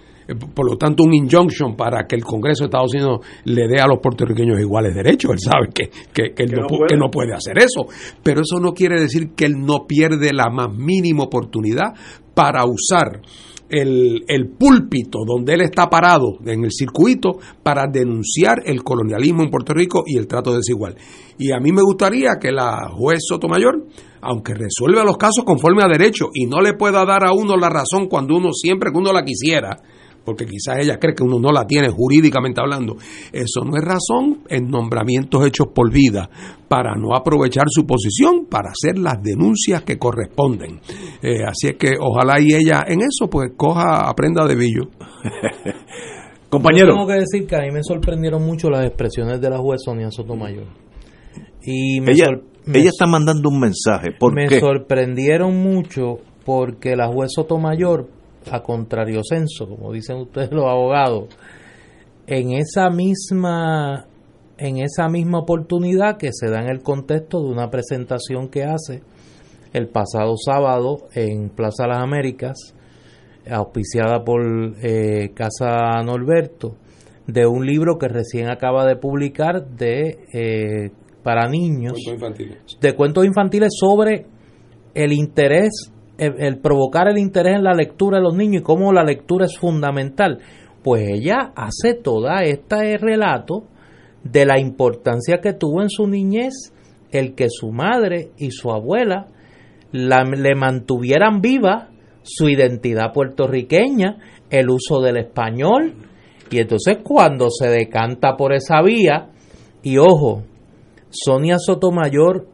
por lo tanto un injunction para que el Congreso de Estados Unidos le dé a los puertorriqueños iguales derechos. Él sabe que, que, no, que, no, puede hacer eso, pero eso no quiere decir que él no pierde la más mínima oportunidad para usar el, el, púlpito donde él está parado en el circuito para denunciar el colonialismo en Puerto Rico y el trato desigual. Y a mí me gustaría que la juez Sotomayor, aunque resuelva los casos conforme a derecho y no le pueda dar a uno la razón cuando uno siempre que uno la quisiera, porque quizás ella cree que uno no la tiene jurídicamente hablando. Eso no es razón en nombramientos hechos por vida para no aprovechar su posición para hacer las denuncias que corresponden. Eh, así es que ojalá y ella en eso pues coja, aprenda de billo. Compañero. tengo que decir que a mí me sorprendieron mucho las expresiones de la juez Sonia Sotomayor. Y ella, ella está mandando un mensaje. ¿Por me sorprendieron mucho porque la juez Sotomayor a contrario censo, como dicen ustedes los abogados, en esa misma en esa misma oportunidad que se da en el contexto de una presentación que hace el pasado sábado en Plaza Las Américas, auspiciada por eh, Casa Norberto, de un libro que recién acaba de publicar de eh, para niños, de cuentos infantiles sobre el interés el, provocar el interés en la lectura de los niños y cómo la lectura es fundamental, pues ella hace toda este relato de la importancia que tuvo en su niñez el que su madre y su abuela le mantuvieran viva su identidad puertorriqueña, el uso del español, y entonces cuando se decanta por esa vía, y ojo, Sonia Sotomayor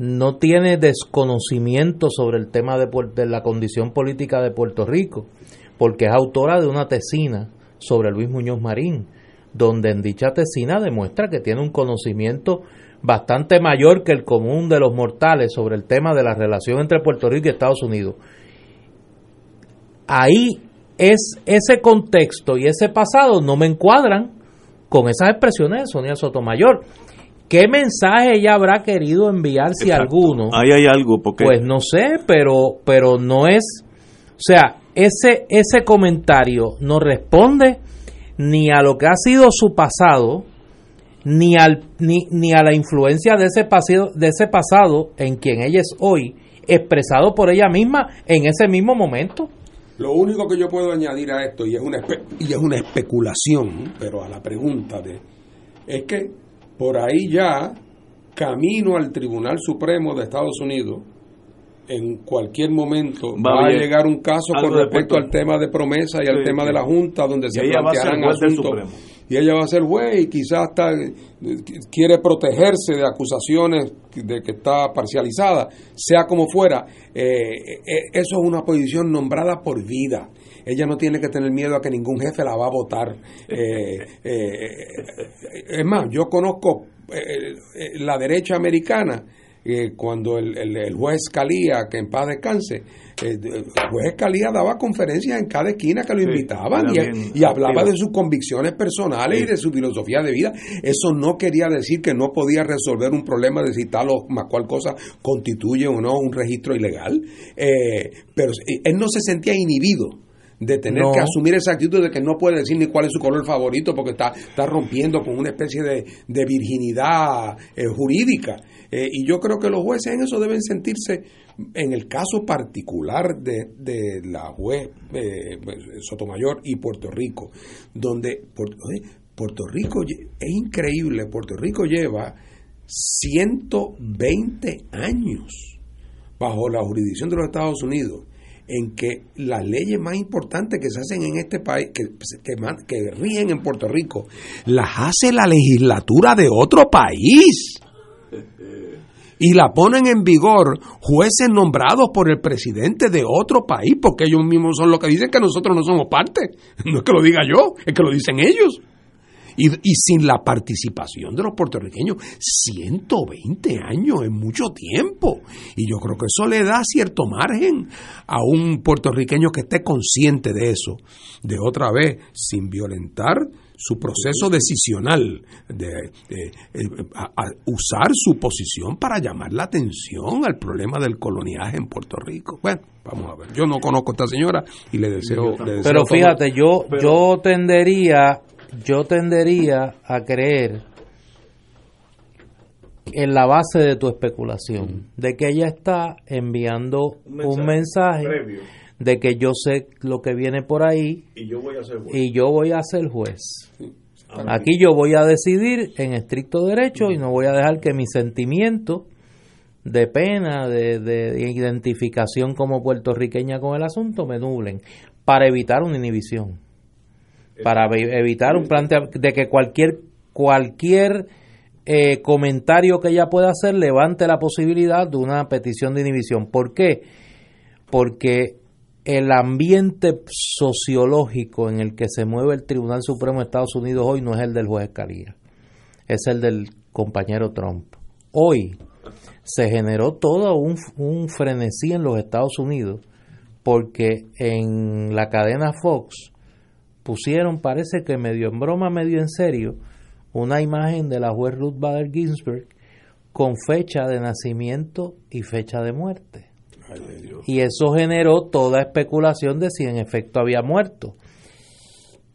no tiene desconocimiento sobre el tema de, la condición política de Puerto Rico, porque es autora de una tesina sobre Luis Muñoz Marín, donde en dicha tesina demuestra que tiene un conocimiento bastante mayor que el común de los mortales sobre el tema de la relación entre Puerto Rico y Estados Unidos. Ahí es ese contexto y ese pasado no me encuadran con esas expresiones de Sonia Sotomayor. ¿Qué mensaje ella habrá querido enviar si alguno? Ahí hay algo porque Pues no sé, pero pero no es o sea, ese ese comentario no responde ni a lo que ha sido su pasado ni al ni, ni a la influencia de ese pasado de ese pasado en quien ella es hoy, expresado por ella misma en ese mismo momento. Lo único que yo puedo añadir a esto y es una y es una especulación, pero a la pregunta de es que por ahí ya, camino al Tribunal Supremo de Estados Unidos, en cualquier momento va, a llegar un caso con respecto al tema de promesa y al tema de la Junta, donde se plantearán asuntos. Y ella va a ser juez y quizás está, quiere protegerse de acusaciones de que está parcializada, sea como fuera. Eh, eh, eso es una posición nombrada por vida ella no tiene que tener miedo a que ningún jefe la va a votar. Eh, eh, es más, yo conozco eh, la derecha americana, cuando el, juez Calía, que en paz descanse, el juez Calía daba conferencias en cada esquina que lo invitaban y, hablaba de sus convicciones personales y de su filosofía de vida. Eso no quería decir que no podía resolver un problema de si tal o más cual cosa constituye o no un registro ilegal, pero él no se sentía inhibido de tener que asumir esa actitud de que no puede decir ni cuál es su color favorito porque está, está rompiendo con una especie de, virginidad eh, jurídica. Eh, y yo creo que los jueces en eso deben sentirse, en el caso particular de, de la juez eh, Sotomayor y Puerto Rico, donde Puerto Rico es increíble, Puerto Rico lleva 120 años bajo la jurisdicción de los Estados Unidos en que las leyes más importantes que se hacen en este país, que, que, rigen en Puerto Rico, las hace la legislatura de otro país. Y la ponen en vigor jueces nombrados por el presidente de otro país, porque ellos mismos son los que dicen que nosotros no somos parte. No es que lo diga yo, es que lo dicen ellos y, sin la participación de los puertorriqueños. 120 años es mucho tiempo. Y yo creo que eso le da cierto margen a un puertorriqueño que esté consciente de eso, de otra vez, sin violentar su proceso decisional, de, usar su posición para llamar la atención al problema del coloniaje en Puerto Rico. Bueno, vamos a ver. Yo no conozco a esta señora y le deseo. pero fíjate, yo, yo tendería yo tendería a creer en la base de tu especulación, de que ella está enviando un mensaje, de que yo sé lo que viene por ahí y yo voy a ser juez. Y yo voy a ser juez. Aquí yo voy a decidir en estricto derecho y no voy a dejar que mis sentimientos de pena, de, de identificación como puertorriqueña con el asunto me nublen para evitar una inhibición. Para evitar un planteamiento de que cualquier cualquier eh, comentario que ella pueda hacer levante la posibilidad de una petición de inhibición. ¿Por qué? Porque el ambiente sociológico en el que se mueve el Tribunal Supremo de Estados Unidos hoy no es el del juez Escalía, es el del compañero Trump. Hoy se generó todo un, un frenesí en los Estados Unidos porque en la cadena Fox pusieron, parece que medio en broma, medio en serio, una imagen de la juez Ruth Bader Ginsburg con fecha de nacimiento y fecha de muerte. y eso generó toda especulación de si en efecto había muerto.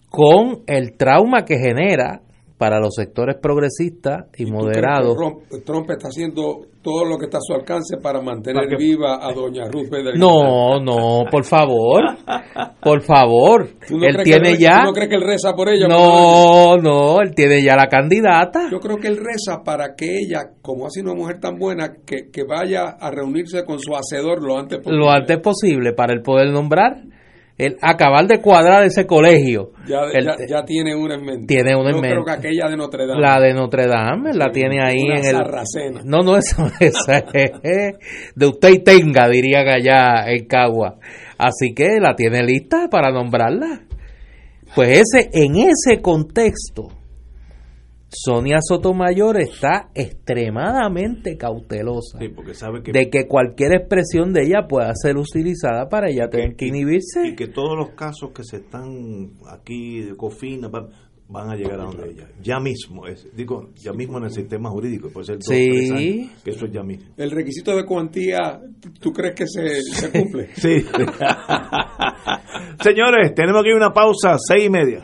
Con el trauma que genera para los sectores progresistas y, moderados. Trump, está haciendo todo lo que está a su alcance para mantener viva a doña Ruth Bader No, no, por favor. Por favor. él tiene ya ¿tú no crees que él reza por ella? No, no, él tiene ya la candidata. Yo creo que él reza para que ella, como ha sido una mujer tan buena, que, que vaya a reunirse con su hacedor lo antes posible. Lo antes posible para él poder nombrar el acabar de cuadrar ese colegio. Ya, ya, tiene una en mente. Tiene una en mente. creo que aquella de Notre Dame. La de Notre Dame, la tiene ahí en el. No, no, eso, esa es de usted y tenga, dirían allá en Cagua. Así que la tiene lista para nombrarla. Pues ese, en ese contexto, Sonia Sotomayor está extremadamente cautelosa de que cualquier expresión de ella pueda ser utilizada para ella tener que, inhibirse. Y que todos los casos que se están aquí de Cofina van a llegar a donde ella. Ya mismo, es, digo, ya mismo en el sistema jurídico, puede ser sí. que eso es ya mismo. El requisito de cuantía, ¿tú crees que se, se cumple? sí. Señores, tenemos aquí una pausa, seis y media.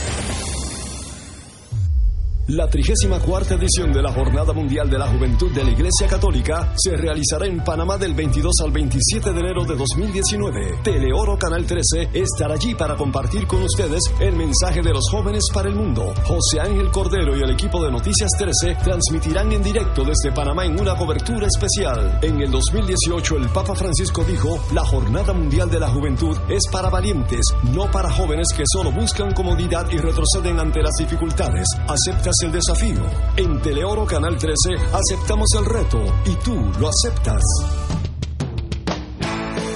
La 34 edición de la Jornada Mundial de la Juventud de la Iglesia Católica se realizará en Panamá del 22 al 27 de enero de 2019. Teleoro Canal 13 estará allí para compartir con ustedes el mensaje de los jóvenes para el mundo. José Ángel Cordero y el equipo de Noticias 13 transmitirán en directo desde Panamá en una cobertura especial. En el 2018 el Papa Francisco dijo, la Jornada Mundial de la Juventud es para valientes, no para jóvenes que solo buscan comodidad y retroceden ante las dificultades. ¿Aceptas el desafío. En Teleoro Canal 13 aceptamos el reto y tú lo aceptas.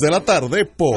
de la tarde por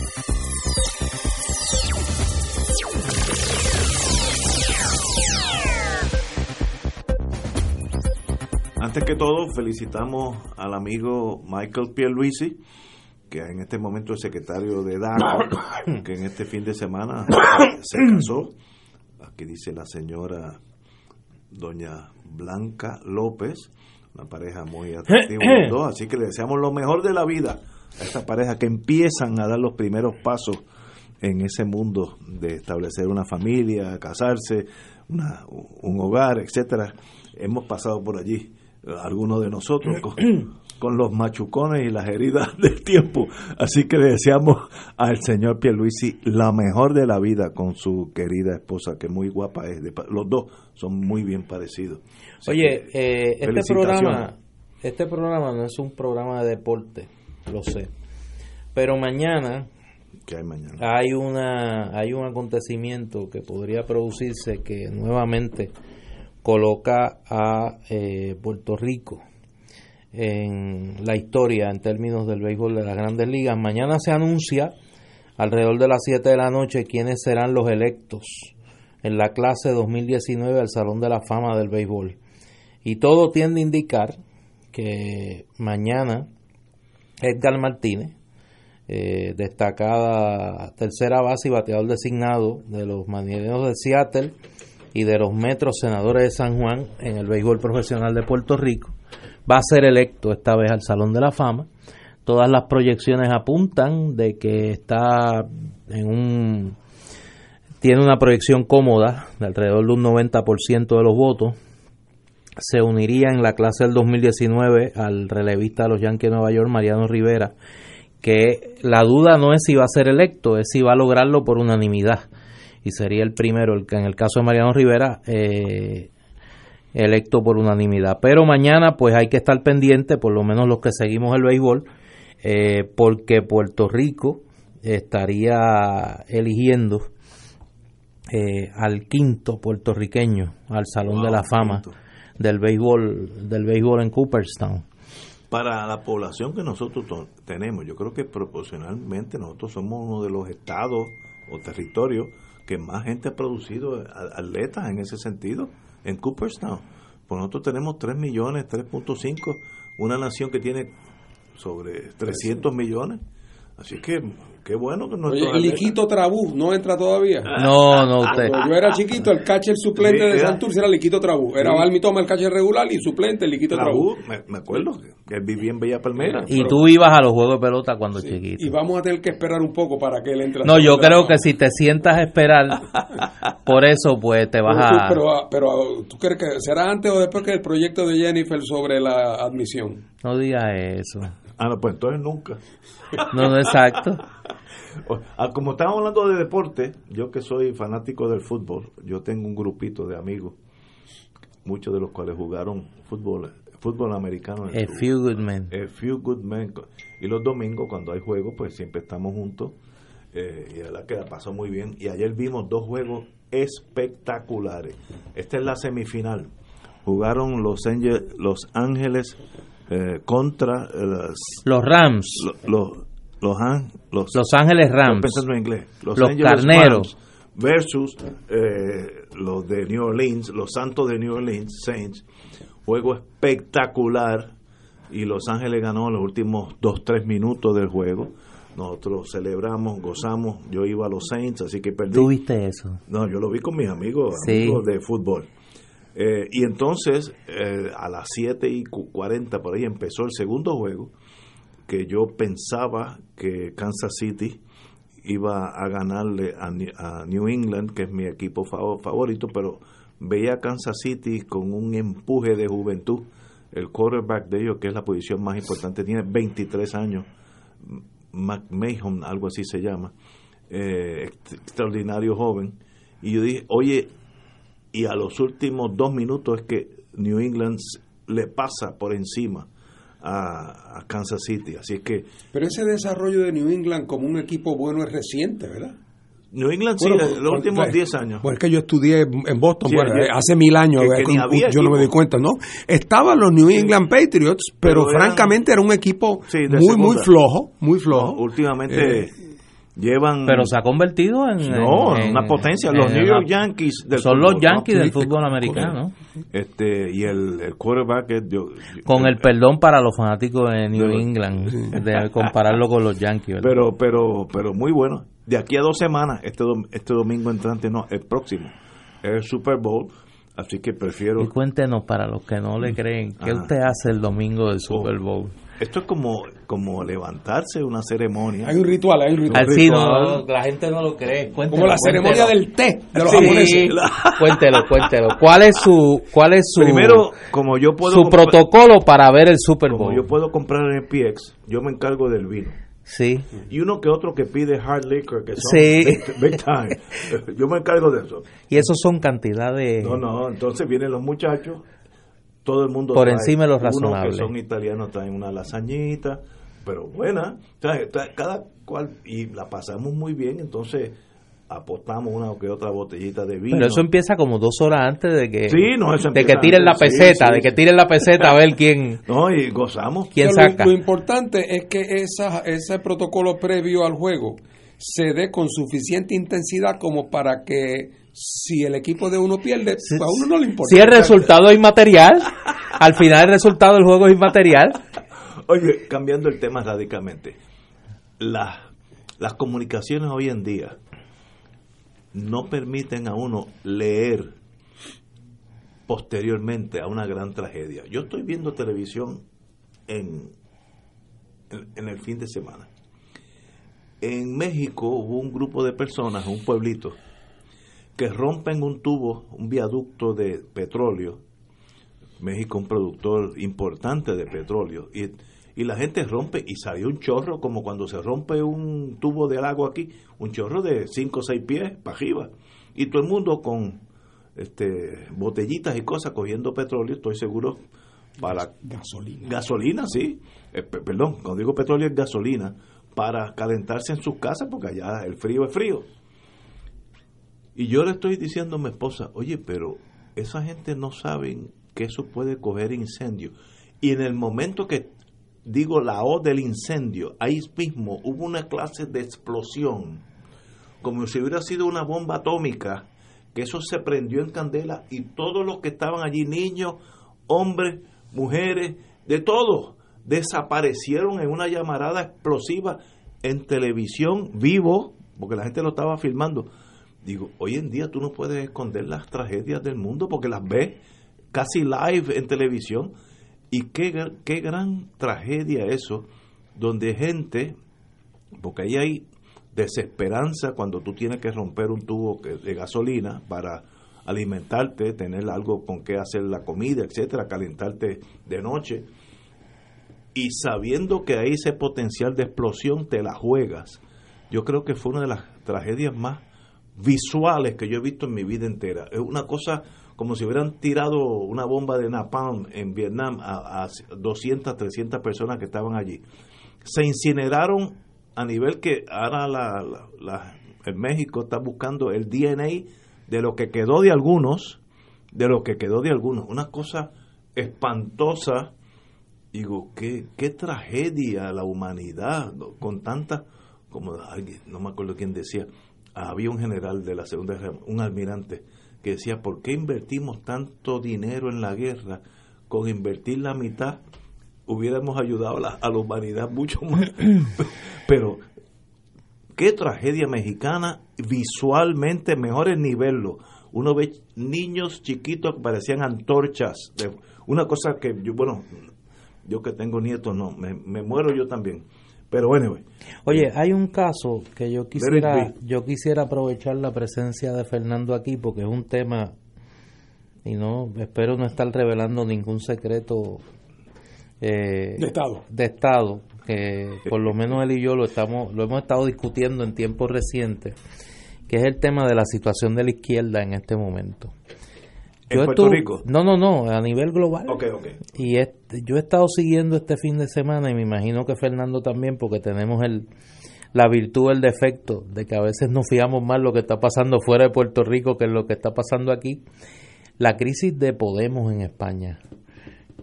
Antes que todo, felicitamos al amigo Michael Pierluisi, que en este momento es secretario de DACA, que en este fin de semana se casó. Aquí dice la señora doña Blanca López, una pareja muy atractiva, así que le deseamos lo mejor de la vida a esta pareja que empiezan a dar los primeros pasos en ese mundo de establecer una familia, casarse, una, un hogar, etcétera. Hemos pasado por allí algunos de nosotros con, los machucones y las heridas del tiempo. Así que le deseamos al señor Pierluisi la mejor de la vida con su querida esposa, que muy guapa es. los dos son muy bien parecidos. Oye, eh, este programa, este programa no es un programa de deporte, lo sé. Pero mañana hay mañana? Hay una hay un acontecimiento que podría producirse que nuevamente coloca a eh, Puerto Rico en la historia en términos del béisbol de las grandes ligas. Mañana se anuncia alrededor de las 7 de la noche quiénes serán los electos en la clase 2019 al Salón de la Fama del Béisbol. Y todo tiende a indicar que mañana Edgar Martínez, eh, destacada tercera base y bateador designado de los Marineros de Seattle, y de los metros senadores de San Juan en el béisbol profesional de Puerto Rico. Va a ser electo esta vez al Salón de la Fama. Todas las proyecciones apuntan de que está en un tiene una proyección cómoda de alrededor de un 90% de los votos. Se uniría en la clase del 2019 al relevista de los Yankees de Nueva York, Mariano Rivera, que la duda no es si va a ser electo, es si va a lograrlo por unanimidad y sería el primero, el que en el caso de Mariano Rivera, eh, electo por unanimidad. Pero mañana pues hay que estar pendiente, por lo menos los que seguimos el béisbol, eh, porque Puerto Rico estaría eligiendo eh, al quinto puertorriqueño al Salón de la Fama del béisbol del béisbol en Cooperstown. Para la población que nosotros tenemos, yo creo que proporcionalmente nosotros somos uno de los estados o territorios que más gente ha producido atletas en ese sentido en Cooperstown. Pues nosotros tenemos 3 millones, 3.5, una nación que tiene sobre 300 millones. Así que Qué bueno que no Oye, el Liquito Trabú no entra todavía. No, no, usted. Cuando yo era chiquito, el catcher suplente de Santurce era Liquito Trabú. Era Balmi Toma el catcher regular y suplente el Liquito Trabú. Me, acuerdo que él vivía en Bella Palmera. Y tú ibas a los juegos de pelota cuando chiquito. Y vamos a tener que esperar un poco para que él entre. No, yo creo que si te sientas a esperar, por eso pues te vas a... Pero, pero tú crees que será antes o después que el proyecto de Jennifer sobre la admisión. No digas eso. Ah, no, pues entonces nunca. No, no, exacto. Ah, como estamos hablando de deporte, yo que soy fanático del fútbol, yo tengo un grupito de amigos, muchos de los cuales jugaron fútbol fútbol americano. A few good men. A few good men. Y los domingos, cuando hay juegos, pues siempre estamos juntos. Eh, y la verdad que la pasó muy bien. Y ayer vimos dos juegos espectaculares. Esta es la semifinal. Jugaron Los los Ángeles eh, contra eh, los Rams. los, los, los, Ángeles Rams. Pensando en inglés. Los, Carneros. versus eh, los de New Orleans, los Santos de New Orleans, Saints. Juego espectacular. Y Los Ángeles ganó en los últimos 2-3 minutos del juego. Nosotros celebramos, gozamos. Yo iba a los Saints, así que perdí. ¿Tú viste eso? No, yo lo vi con mis amigos, amigos de fútbol. Eh, y entonces, eh, a las 7 y 40 por ahí empezó el segundo juego que yo pensaba que Kansas City iba a ganarle a, New England, que es mi equipo favorito, pero veía a Kansas City con un empuje de juventud. El quarterback de ellos, que es la posición más importante, tiene 23 años, McMahon, algo así se llama, eh, extraordinario joven. Y yo dije, oye, y a los últimos dos minutos es que New England le pasa por encima a, Kansas City. Así es que. Pero ese desarrollo de New England como un equipo bueno es reciente, ¿verdad? New England sí, los últimos 10 años. Bueno, es que yo estudié en Boston, bueno, hace mil años, yo no me di cuenta, ¿no? Estaban los New England Patriots, pero, francamente era un equipo muy, muy flojo, muy flojo. últimamente... Eh, llevan pero se ha convertido en, no, una potencia. los New York Yankees son los Yankees del fútbol americano. Este y el, quarterback es, con el perdón para los fanáticos de New England de compararlo con los Yankees pero pero pero muy bueno. De aquí a dos semanas este este domingo entrante no el próximo es el Super Bowl así que prefiero y cuéntenos para los que no le creen qué usted hace el domingo del Super oh. Bowl esto es como, como levantarse una ceremonia. Hay un ritual, hay un ritual. Así no, la gente no lo cree. como la ceremonia del té de los sí. Cuéntelo, cuéntelo. ¿Cuál es su, cuál es su, Primero, como yo puedo su protocolo para ver el Super Bowl? Como yo puedo comprar en el PX, yo me encargo del vino. Sí. Y uno que otro que pide hard liquor, que son big, time. Yo me encargo de eso. Y eso son cantidades. No, no, entonces vienen los muchachos todo el mundo por encima de los razonables. que son italianos traen una lasañita, pero buena, cada cual y la pasamos muy bien, entonces apostamos una o que otra botellita de vino. Pero eso empieza como dos horas antes de que de que tiren la peseta, de que tiren la peseta a ver quién. No, y gozamos. ¿Quién saca? Lo, importante es que esa, ese protocolo previo al juego se dé con suficiente intensidad como para que si el equipo de uno pierde, pues a uno no le importa. Si el resultado es inmaterial, al final el resultado del juego es inmaterial. Oye, cambiando el tema radicalmente, las, las comunicaciones hoy en día no permiten a uno leer posteriormente a una gran tragedia. Yo estoy viendo televisión en, en el fin de semana. En México hubo un grupo de personas, un pueblito, que rompen un tubo, un viaducto de petróleo. México un productor importante de petróleo. Y, y la gente rompe y salió un chorro, como cuando se rompe un tubo de agua aquí, un chorro de 5 o 6 pies para arriba. Y todo el mundo con este, botellitas y cosas cogiendo petróleo, estoy seguro, para gasolina. Gasolina, sí. Eh, perdón, cuando digo petróleo es gasolina, para calentarse en sus casas, porque allá el frío es frío. Y yo le estoy diciendo a mi esposa, oye, pero esa gente no sabe que eso puede coger incendio. Y en el momento que digo la O del incendio, ahí mismo hubo una clase de explosión, como si hubiera sido una bomba atómica, que eso se prendió en candela y todos los que estaban allí, niños, hombres, mujeres, de todo, desaparecieron en una llamarada explosiva en televisión vivo, porque la gente lo estaba filmando digo, hoy en día tú no puedes esconder las tragedias del mundo porque las ves casi live en televisión. Y qué, qué gran tragedia eso, donde gente, porque ahí hay desesperanza cuando tú tienes que romper un tubo de gasolina para alimentarte, tener algo con qué hacer la comida, etcétera, calentarte de noche. Y sabiendo que hay ese potencial de explosión, te la juegas. Yo creo que fue una de las tragedias más visuales que yo he visto en mi vida entera. Es una cosa como si hubieran tirado una bomba de napalm en Vietnam a, 200, 300 personas que estaban allí. Se incineraron a nivel que ahora la, la, en México está buscando el DNA de lo que quedó de algunos, de lo que quedó de algunos. Una cosa espantosa. Digo, qué, qué tragedia la humanidad con tanta, como no me acuerdo quién decía, había un general de la Segunda Guerra, un almirante, que decía, ¿por qué invertimos tanto dinero en la guerra? Con invertir la mitad hubiéramos ayudado a la, humanidad mucho más. Pero qué tragedia mexicana, visualmente mejor el nivel. Uno ve niños chiquitos que parecían antorchas. De, una cosa que yo, bueno, yo que tengo nietos, no, me, me muero yo también pero bueno. Oye, hay un caso que yo quisiera, yo quisiera aprovechar la presencia de Fernando aquí porque es un tema y no espero no estar revelando ningún secreto eh, de estado. de estado que por lo menos él y yo lo estamos lo hemos estado discutiendo en tiempos recientes que es el tema de la situación de la izquierda en este momento ¿En Puerto Rico? No, no, no, a nivel global. Ok, ok. Y yo he estado siguiendo este fin de semana y me imagino que Fernando también, porque tenemos el la virtud, el defecto de que a veces nos fiamos más lo que está pasando fuera de Puerto Rico que lo que está pasando aquí. La crisis de Podemos en España,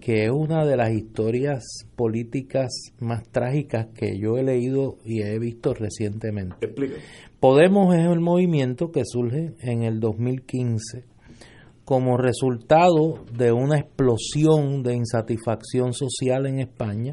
que es una de las historias políticas más trágicas que yo he leído y he visto recientemente. Podemos es el movimiento que surge en el 2015 como resultado de una explosión de insatisfacción social en España,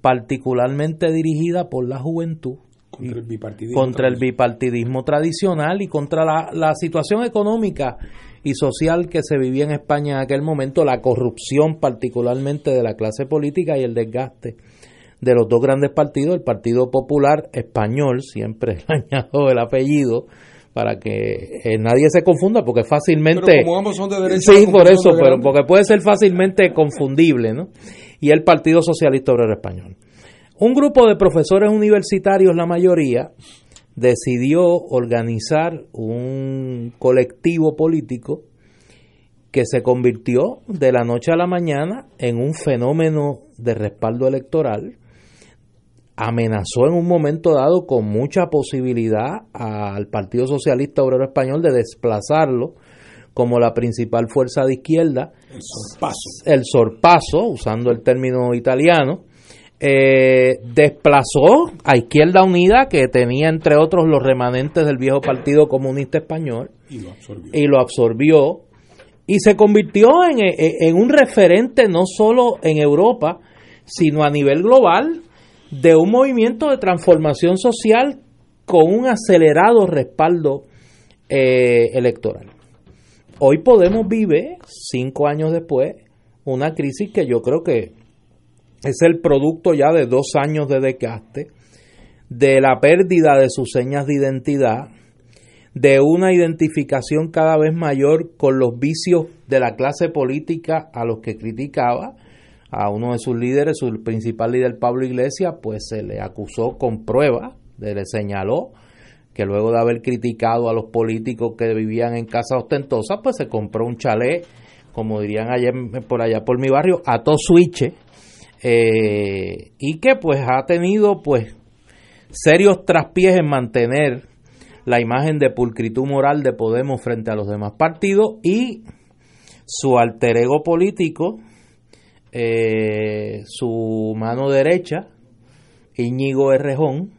particularmente dirigida por la juventud, contra el bipartidismo, tradicional. y contra la, situación económica y social que se vivía en España en aquel momento, la corrupción particularmente de la clase política y el desgaste de los dos grandes partidos, el Partido Popular Español, siempre añado el apellido, para que eh, nadie se confunda, porque fácilmente... como ambos son de derecha... Sí, por eso, pero porque puede ser fácilmente confundible, ¿no? Y el Partido Socialista Obrero Español. Un grupo de profesores universitarios, la mayoría, decidió organizar un colectivo político que se convirtió de la noche a la mañana en un fenómeno de respaldo electoral, amenazó en un momento dado con mucha posibilidad al Partido Socialista Obrero Español de desplazarlo como la principal fuerza de izquierda, el sorpaso, el sorpaso usando el término italiano, eh, desplazó a Izquierda Unida, que tenía entre otros los remanentes del viejo Partido Comunista Español, y lo absorbió, y, se convirtió en, en, un referente no solo en Europa, sino a nivel global de un movimiento de transformación social con un acelerado respaldo eh, electoral. Hoy Podemos vive, cinco años después, una crisis que yo creo que es el producto ya de dos años de desgaste, de la pérdida de sus señas de identidad, de una identificación cada vez mayor con los vicios de la clase política a los que criticaba. A uno de sus líderes, su principal líder Pablo Iglesias, pues se le acusó con pruebas, se le señaló que luego de haber criticado a los políticos que vivían en casas ostentosas, pues se compró un chalet, como dirían ayer por allá por mi barrio, a todo eh, y que pues ha tenido pues serios traspiés en mantener la imagen de pulcritud moral de Podemos frente a los demás partidos y su alter ego político, eh, su mano derecha, Íñigo Errejón,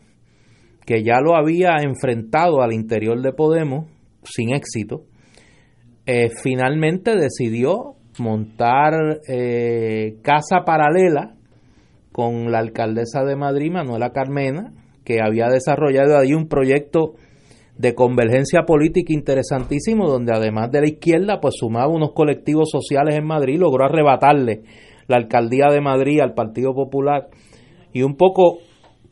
que ya lo había enfrentado al interior de Podemos sin éxito, eh, finalmente decidió montar eh, casa paralela con la alcaldesa de Madrid, Manuela Carmena, que había desarrollado ahí un proyecto de convergencia política interesantísimo, donde además de la izquierda, pues sumaba unos colectivos sociales en Madrid, logró arrebatarle la alcaldía de Madrid al Partido Popular y un poco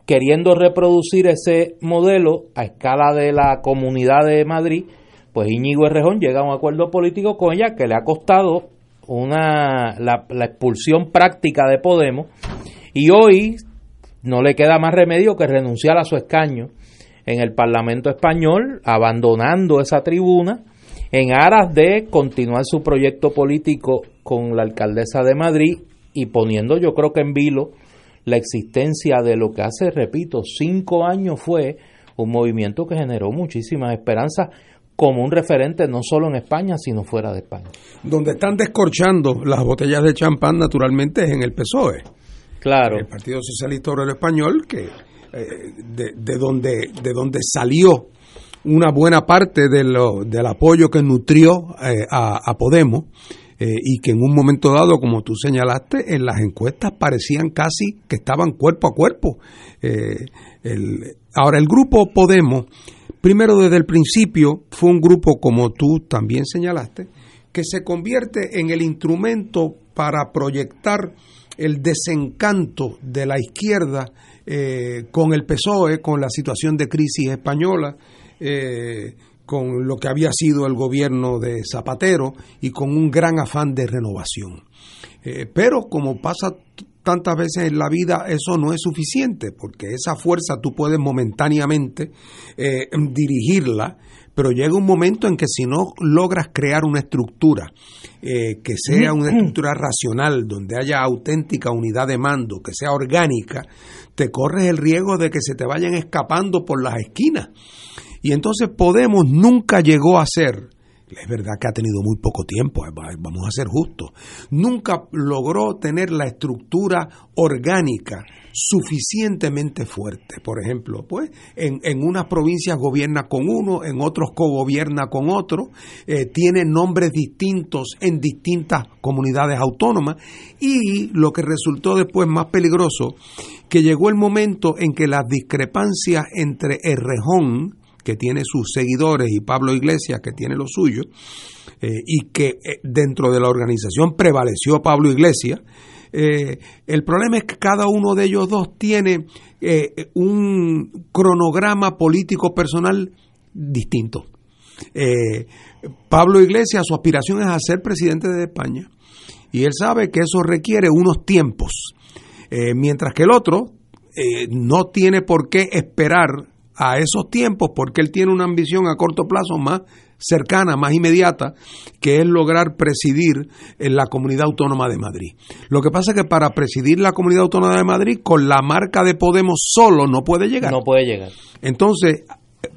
queriendo reproducir ese modelo a escala de la comunidad de Madrid, pues Íñigo Errejón llega a un acuerdo político con ella que le ha costado una, la, expulsión práctica de Podemos y hoy no le queda más remedio que renunciar a su escaño en el Parlamento español, abandonando esa tribuna en aras de continuar su proyecto político con la alcaldesa de Madrid y poniendo yo creo que en vilo la existencia de lo que hace, repito, cinco años fue un movimiento que generó muchísimas esperanzas como un referente no solo en España, sino fuera de España. Donde están descorchando las botellas de champán, naturalmente, es en el PSOE. Claro. El Partido Socialista Obrero Español, que eh, de, donde, de donde salió una buena parte de lo, del apoyo que nutrió eh, a, Podemos eh, y que en un momento dado, como tú señalaste, en las encuestas parecían casi que estaban cuerpo a cuerpo. el, ahora, el grupo Podemos Primero, desde el principio, fue un grupo, como tú también señalaste, que se convierte en el instrumento para proyectar el desencanto de la izquierda eh, con el PSOE, con la situación de crisis española, eh, con lo que había sido el gobierno de Zapatero y con un gran afán de renovación. Eh, pero como pasa tantas veces en la vida eso no es suficiente, porque esa fuerza tú puedes momentáneamente eh, dirigirla, pero llega un momento en que si no logras crear una estructura eh, que sea una estructura racional, donde haya auténtica unidad de mando, que sea orgánica, te corres el riesgo de que se te vayan escapando por las esquinas. Y entonces Podemos nunca llegó a ser, es verdad que ha tenido muy poco tiempo, eh, vamos a ser justos, nunca logró tener la estructura orgánica suficientemente fuerte. Por ejemplo, pues en, en unas provincias gobierna con uno, en otros cogobierna con otro, eh, tiene nombres distintos en distintas comunidades autónomas y lo que resultó después más peligroso, que llegó el momento en que las discrepancias entre Errejón, que tiene sus seguidores, y Pablo Iglesias, que tiene los suyos, eh, y que eh, dentro de la organización prevaleció Pablo Iglesias, eh, el problema es que cada uno de ellos dos tiene eh, un cronograma político personal distinto. Pablo Iglesias, su aspiración es a ser presidente de España y él sabe que eso requiere unos tiempos, mientras que el otro no tiene por qué esperar a esos tiempos porque él tiene una ambición a corto plazo más cercana, más inmediata, que es lograr presidir en la Comunidad Autónoma de Madrid. Lo que pasa es que para presidir la Comunidad Autónoma de Madrid, con la marca de Podemos solo no puede llegar. No puede llegar. Entonces,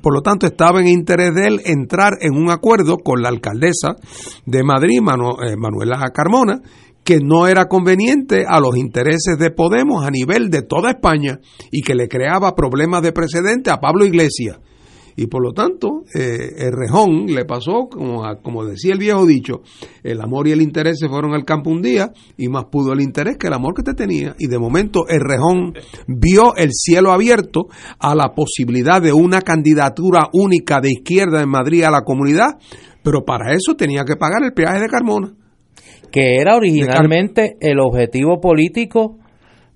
por lo tanto, estaba en interés de él entrar en un acuerdo con la alcaldesa de Madrid, eh, Manuela Carmona, que no era conveniente a los intereses de Podemos a nivel de toda España y que le creaba problemas de precedente a Pablo Iglesias y por lo tanto eh, el rejón le pasó, como, como decía el viejo dicho, el amor y el interés se fueron al campo un día y más pudo el interés que el amor que te tenía y de momento el rejón vio el cielo abierto a la posibilidad de una candidatura única de izquierda en Madrid a la comunidad, pero para eso tenía que pagar el peaje de Carmona. Que era originalmente el objetivo político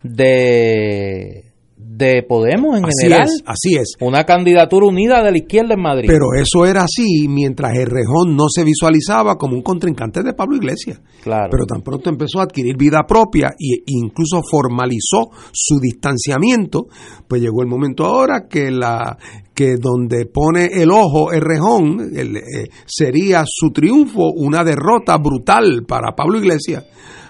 de de Podemos en así general. Es, así es. Una candidatura unida de la izquierda en Madrid. Pero eso era así mientras el Rejón no se visualizaba como un contrincante de Pablo Iglesias. Claro. Pero tan pronto empezó a adquirir vida propia e incluso formalizó su distanciamiento, pues llegó el momento ahora que la que donde pone el ojo el Rejón eh, sería su triunfo una derrota brutal para Pablo Iglesias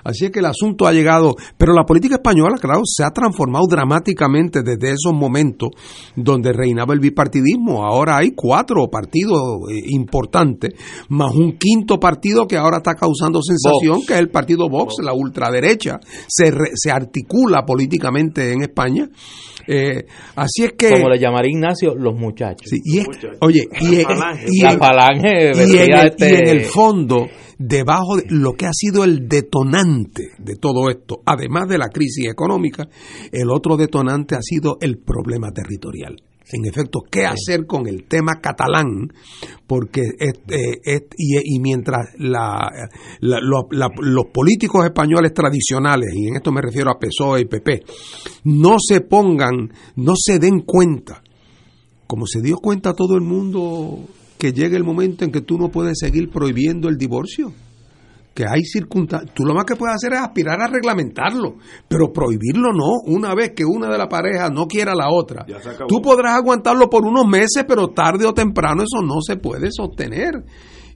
Así es que el asunto ha llegado, pero la política española, claro, se ha transformado dramáticamente desde esos momentos donde reinaba el bipartidismo. Ahora hay cuatro partidos eh, importantes, más un quinto partido que ahora está causando sensación, que es el partido Vox, la ultraderecha, se, se articula políticamente en España. Eh, así es que. Como le llamaría Ignacio, los muchachos. y oye, y, y, en el fondo debajo de lo que ha sido el detonante de todo esto, además de la crisis económica, el otro detonante ha sido el problema territorial. En efecto, ¿qué hacer con el tema catalán? Porque eh, y, mientras los políticos españoles tradicionales, y en esto me refiero a PSOE y PP, no se pongan, no se den cuenta, como se dio cuenta todo el mundo que llegue el momento en que tú no puedes seguir prohibiendo el divorcio. Que hay circunstancias. Tú lo más que puedes hacer es aspirar a reglamentarlo, pero prohibirlo no. Una vez que una de las parejas no quiera a la otra, tú podrás aguantarlo por unos meses, pero tarde o temprano eso no se puede sostener.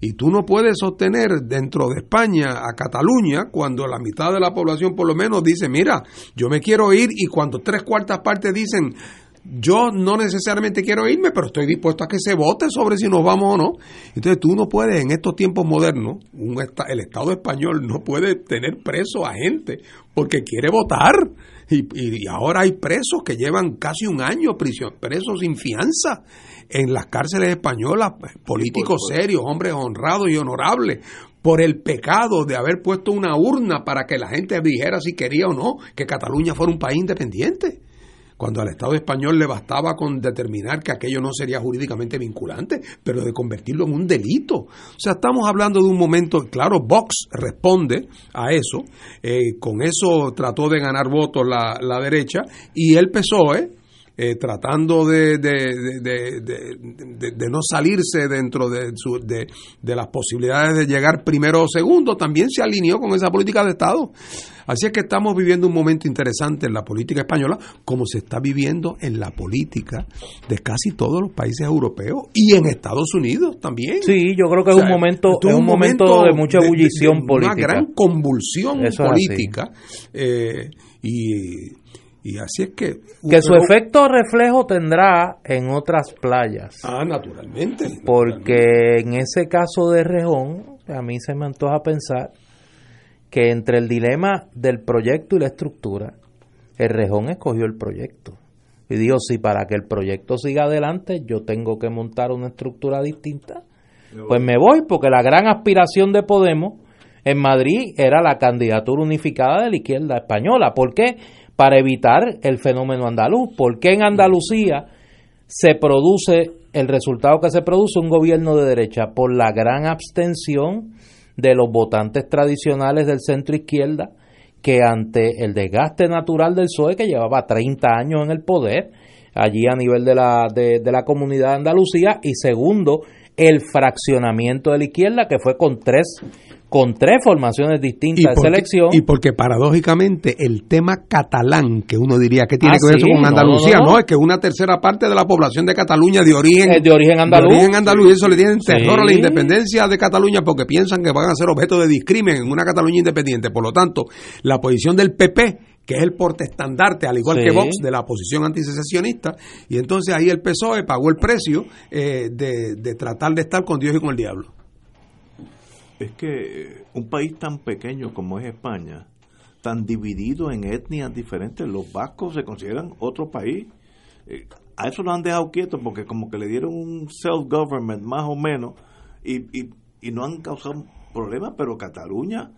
Y tú no puedes sostener dentro de España a Cataluña cuando la mitad de la población por lo menos dice, mira, yo me quiero ir y cuando tres cuartas partes dicen, yo no necesariamente quiero irme, pero estoy dispuesto a que se vote sobre si nos vamos o no. Entonces tú no puedes, en estos tiempos modernos, un, el Estado español no puede tener preso a gente porque quiere votar. Y, ahora hay presos que llevan casi un año prisión, presos sin fianza en las cárceles españolas, políticos serios, hombres honrados y honorables, por el pecado de haber puesto una urna para que la gente dijera si quería o no que Cataluña fuera un país independiente cuando al Estado español le bastaba con determinar que aquello no sería jurídicamente vinculante, pero de convertirlo en un delito. O sea, estamos hablando de un momento, claro, Vox responde a eso, eh, con eso trató de ganar votos la, la derecha, y el PSOE eh, tratando de, de, de, de, no salirse dentro de, su, de, las posibilidades de llegar primero o segundo, también se alineó con esa política de Estado. Así es que estamos viviendo un momento interesante en la política española, como se está viviendo en la política de casi todos los países europeos y en Estados Unidos también. Sí, yo creo que es un momento, es un momento, de mucha ebullición política. Una gran convulsión política. Eh, y y así es que... Que su efecto reflejo tendrá en otras playas. Ah, naturalmente. Porque en ese caso de Rejón, a mí se me antoja pensar que entre el dilema del proyecto y la estructura, el Rejón escogió el proyecto. Y dijo, si para que el proyecto siga adelante yo tengo que montar una estructura distinta, pues me voy, porque la gran aspiración de Podemos en Madrid era la candidatura unificada de la izquierda española. ¿Por qué? Para evitar el fenómeno andaluz. ¿Por qué en Andalucía se produce el resultado que se produce un gobierno de derecha? Por la gran abstención de los votantes tradicionales del centro izquierda que ante el desgaste natural del PSOE que llevaba 30 años en el poder allí a nivel de la, de, de la comunidad de Andalucía y segundo el fraccionamiento de la izquierda que fue con tres con tres formaciones distintas de selección. Y porque paradójicamente el tema catalán, que uno diría que tiene ah, que ver eso con Andalucía, no, es que una tercera parte de la población de Cataluña de origen, de origen andaluz. De origen andaluz, y eso le tienen terror a la independencia de Cataluña porque piensan que van a ser objeto de discrimen en una Cataluña independiente. Por lo tanto, la posición del PP que es el portestandarte, al igual que Vox, de la posición antisecesionista, y entonces ahí el PSOE pagó el precio eh, de, de tratar de estar con Dios y con el diablo es que un país tan pequeño como es España, tan dividido en etnias diferentes, los vascos se consideran otro país. Eh, a eso lo han dejado quieto porque como que le dieron un self-government más o menos y, y, no han causado problemas, pero Cataluña,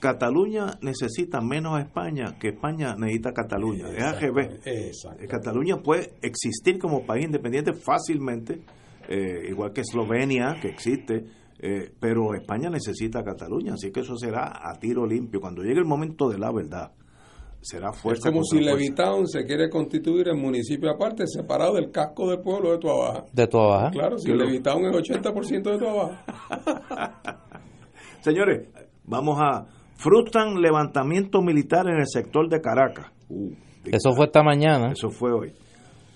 Cataluña necesita menos a España que España necesita Cataluña. Es AGB. Cataluña puede existir como país independiente fácilmente, eh, igual que Eslovenia, que existe, eh, pero España necesita Cataluña, así que eso será a tiro limpio. Cuando llegue el momento de la verdad, será fuerza. Es como si Levitown se quiere constituir en municipio aparte, separado del casco del pueblo de Tuabaja. De Tuabaja. Claro, si Levitown es 80% de Tuabaja. Señores, vamos a. Frustran levantamiento militar en el sector de Caracas. Uh, eso fue esta mañana. Eso fue hoy.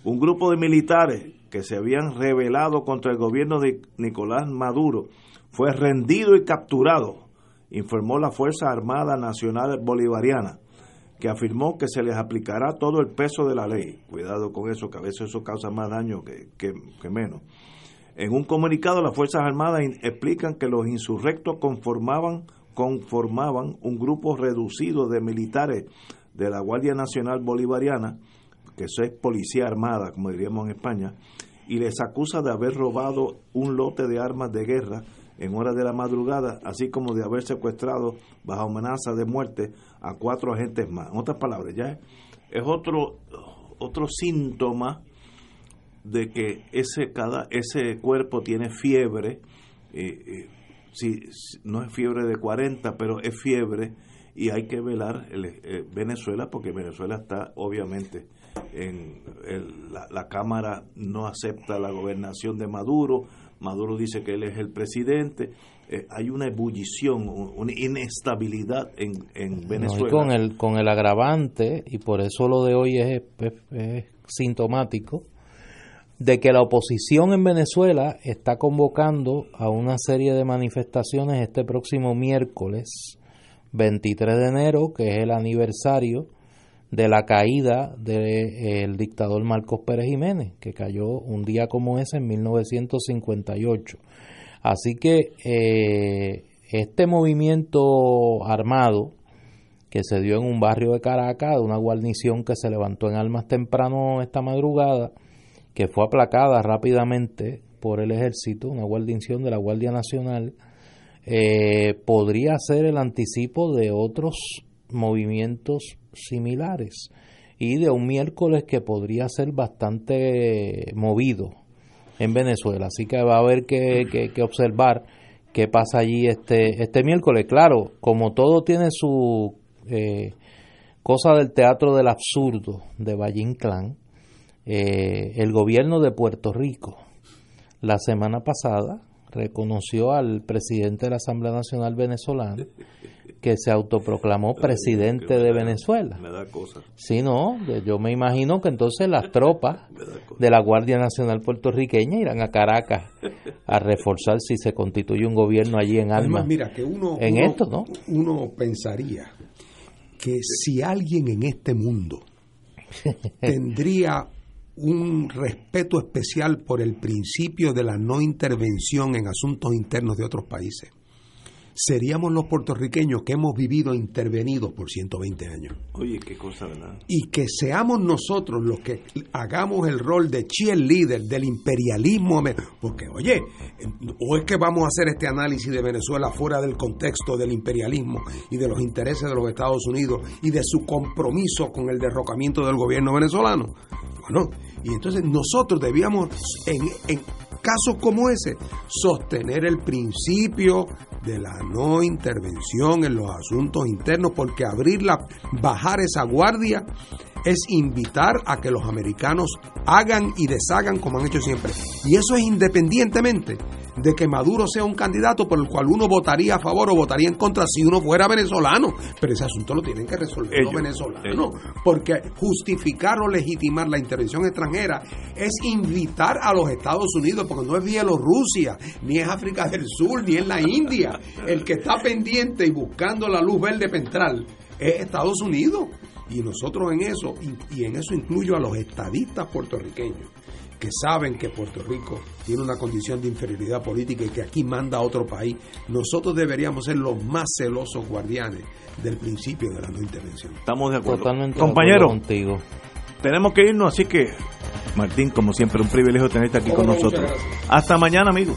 Un grupo de militares que se habían rebelado contra el gobierno de Nicolás Maduro fue rendido y capturado, informó la Fuerza Armada Nacional Bolivariana, que afirmó que se les aplicará todo el peso de la ley. Cuidado con eso, que a veces eso causa más daño que, que, menos. En un comunicado, las Fuerzas Armadas explican que los insurrectos conformaban, conformaban un grupo reducido de militares de la Guardia Nacional Bolivariana, que eso es policía armada, como diríamos en España, y les acusa de haber robado un lote de armas de guerra en horas de la madrugada, así como de haber secuestrado bajo amenaza de muerte a cuatro agentes más. En otras palabras, ya es otro otro síntoma de que ese cada ese cuerpo tiene fiebre, eh, eh, si, no es fiebre de 40, pero es fiebre y hay que velar el, eh, Venezuela porque Venezuela está obviamente en la, la Cámara no acepta la gobernación de Maduro, Maduro dice que él es el presidente. Eh, hay una ebullición, una inestabilidad en, en Venezuela. con, el, con el agravante, y por eso lo de hoy es, sintomático, de que la oposición en Venezuela está convocando a una serie de manifestaciones este próximo miércoles 23 de enero, que es el aniversario de la caída del dictador Marcos Pérez Jiménez, que cayó un día como ese en 1958. Así que eh, este movimiento armado que se dio en un barrio de Caracas, de una guarnición que se levantó en almas temprano esta madrugada, que fue aplacada rápidamente por el ejército, una guarnición de la Guardia Nacional, eh, podría ser el anticipo de otros movimientos similares y de un miércoles que podría ser bastante movido en Venezuela. Así que va a haber que, que, observar qué pasa allí este, este miércoles. Claro, como todo tiene su eh, cosa del teatro del absurdo de Valle Clan Eh, el gobierno de Puerto Rico la semana pasada reconoció al presidente de la Asamblea Nacional Venezolana que se autoproclamó presidente de Venezuela. Me da cosa. Sí, no, yo me imagino que entonces las tropas de la Guardia Nacional puertorriqueña irán a Caracas a reforzar si se constituye un gobierno allí en Alma. mira, que uno, en esto, ¿no? Uno pensaría que si alguien en este mundo tendría un respeto especial por el principio de la no intervención en asuntos internos de otros países, seríamos los puertorriqueños que hemos vivido intervenidos por 120 años. Oye, qué cosa, ¿verdad? Y que seamos nosotros los que hagamos el rol de cheerleader del imperialismo. Porque, oye, o es que vamos a hacer este análisis de Venezuela fuera del contexto del imperialismo y de los intereses de los Estados Unidos y de su compromiso con el derrocamiento del gobierno venezolano. Bueno, y entonces nosotros debíamos, en, en casos como ese, sostener el principio de la no intervención en los asuntos internos, porque abrirla, bajar esa guardia, es invitar a que los americanos hagan y deshagan como han hecho siempre. Y eso es independientemente de que Maduro sea un candidato por el cual uno votaría a favor o votaría en contra si uno fuera venezolano. Pero ese asunto lo tienen que resolver los venezolanos. Porque justificar o legitimar la intervención extranjera es invitar a los Estados Unidos, porque no es Bielorrusia, ni es África del Sur, ni es la India. El que está pendiente y buscando la luz verde pentral es Estados Unidos. Y nosotros en eso, y en eso incluyo a los estadistas puertorriqueños, que saben que Puerto Rico tiene una condición de inferioridad política y que aquí manda a otro país, nosotros deberíamos ser los más celosos guardianes del principio de la no intervención. Estamos de acuerdo. Totalmente Compañero, contigo. tenemos que irnos, así que, Martín, como siempre, un privilegio tenerte aquí con nosotros. Hasta mañana, amigos.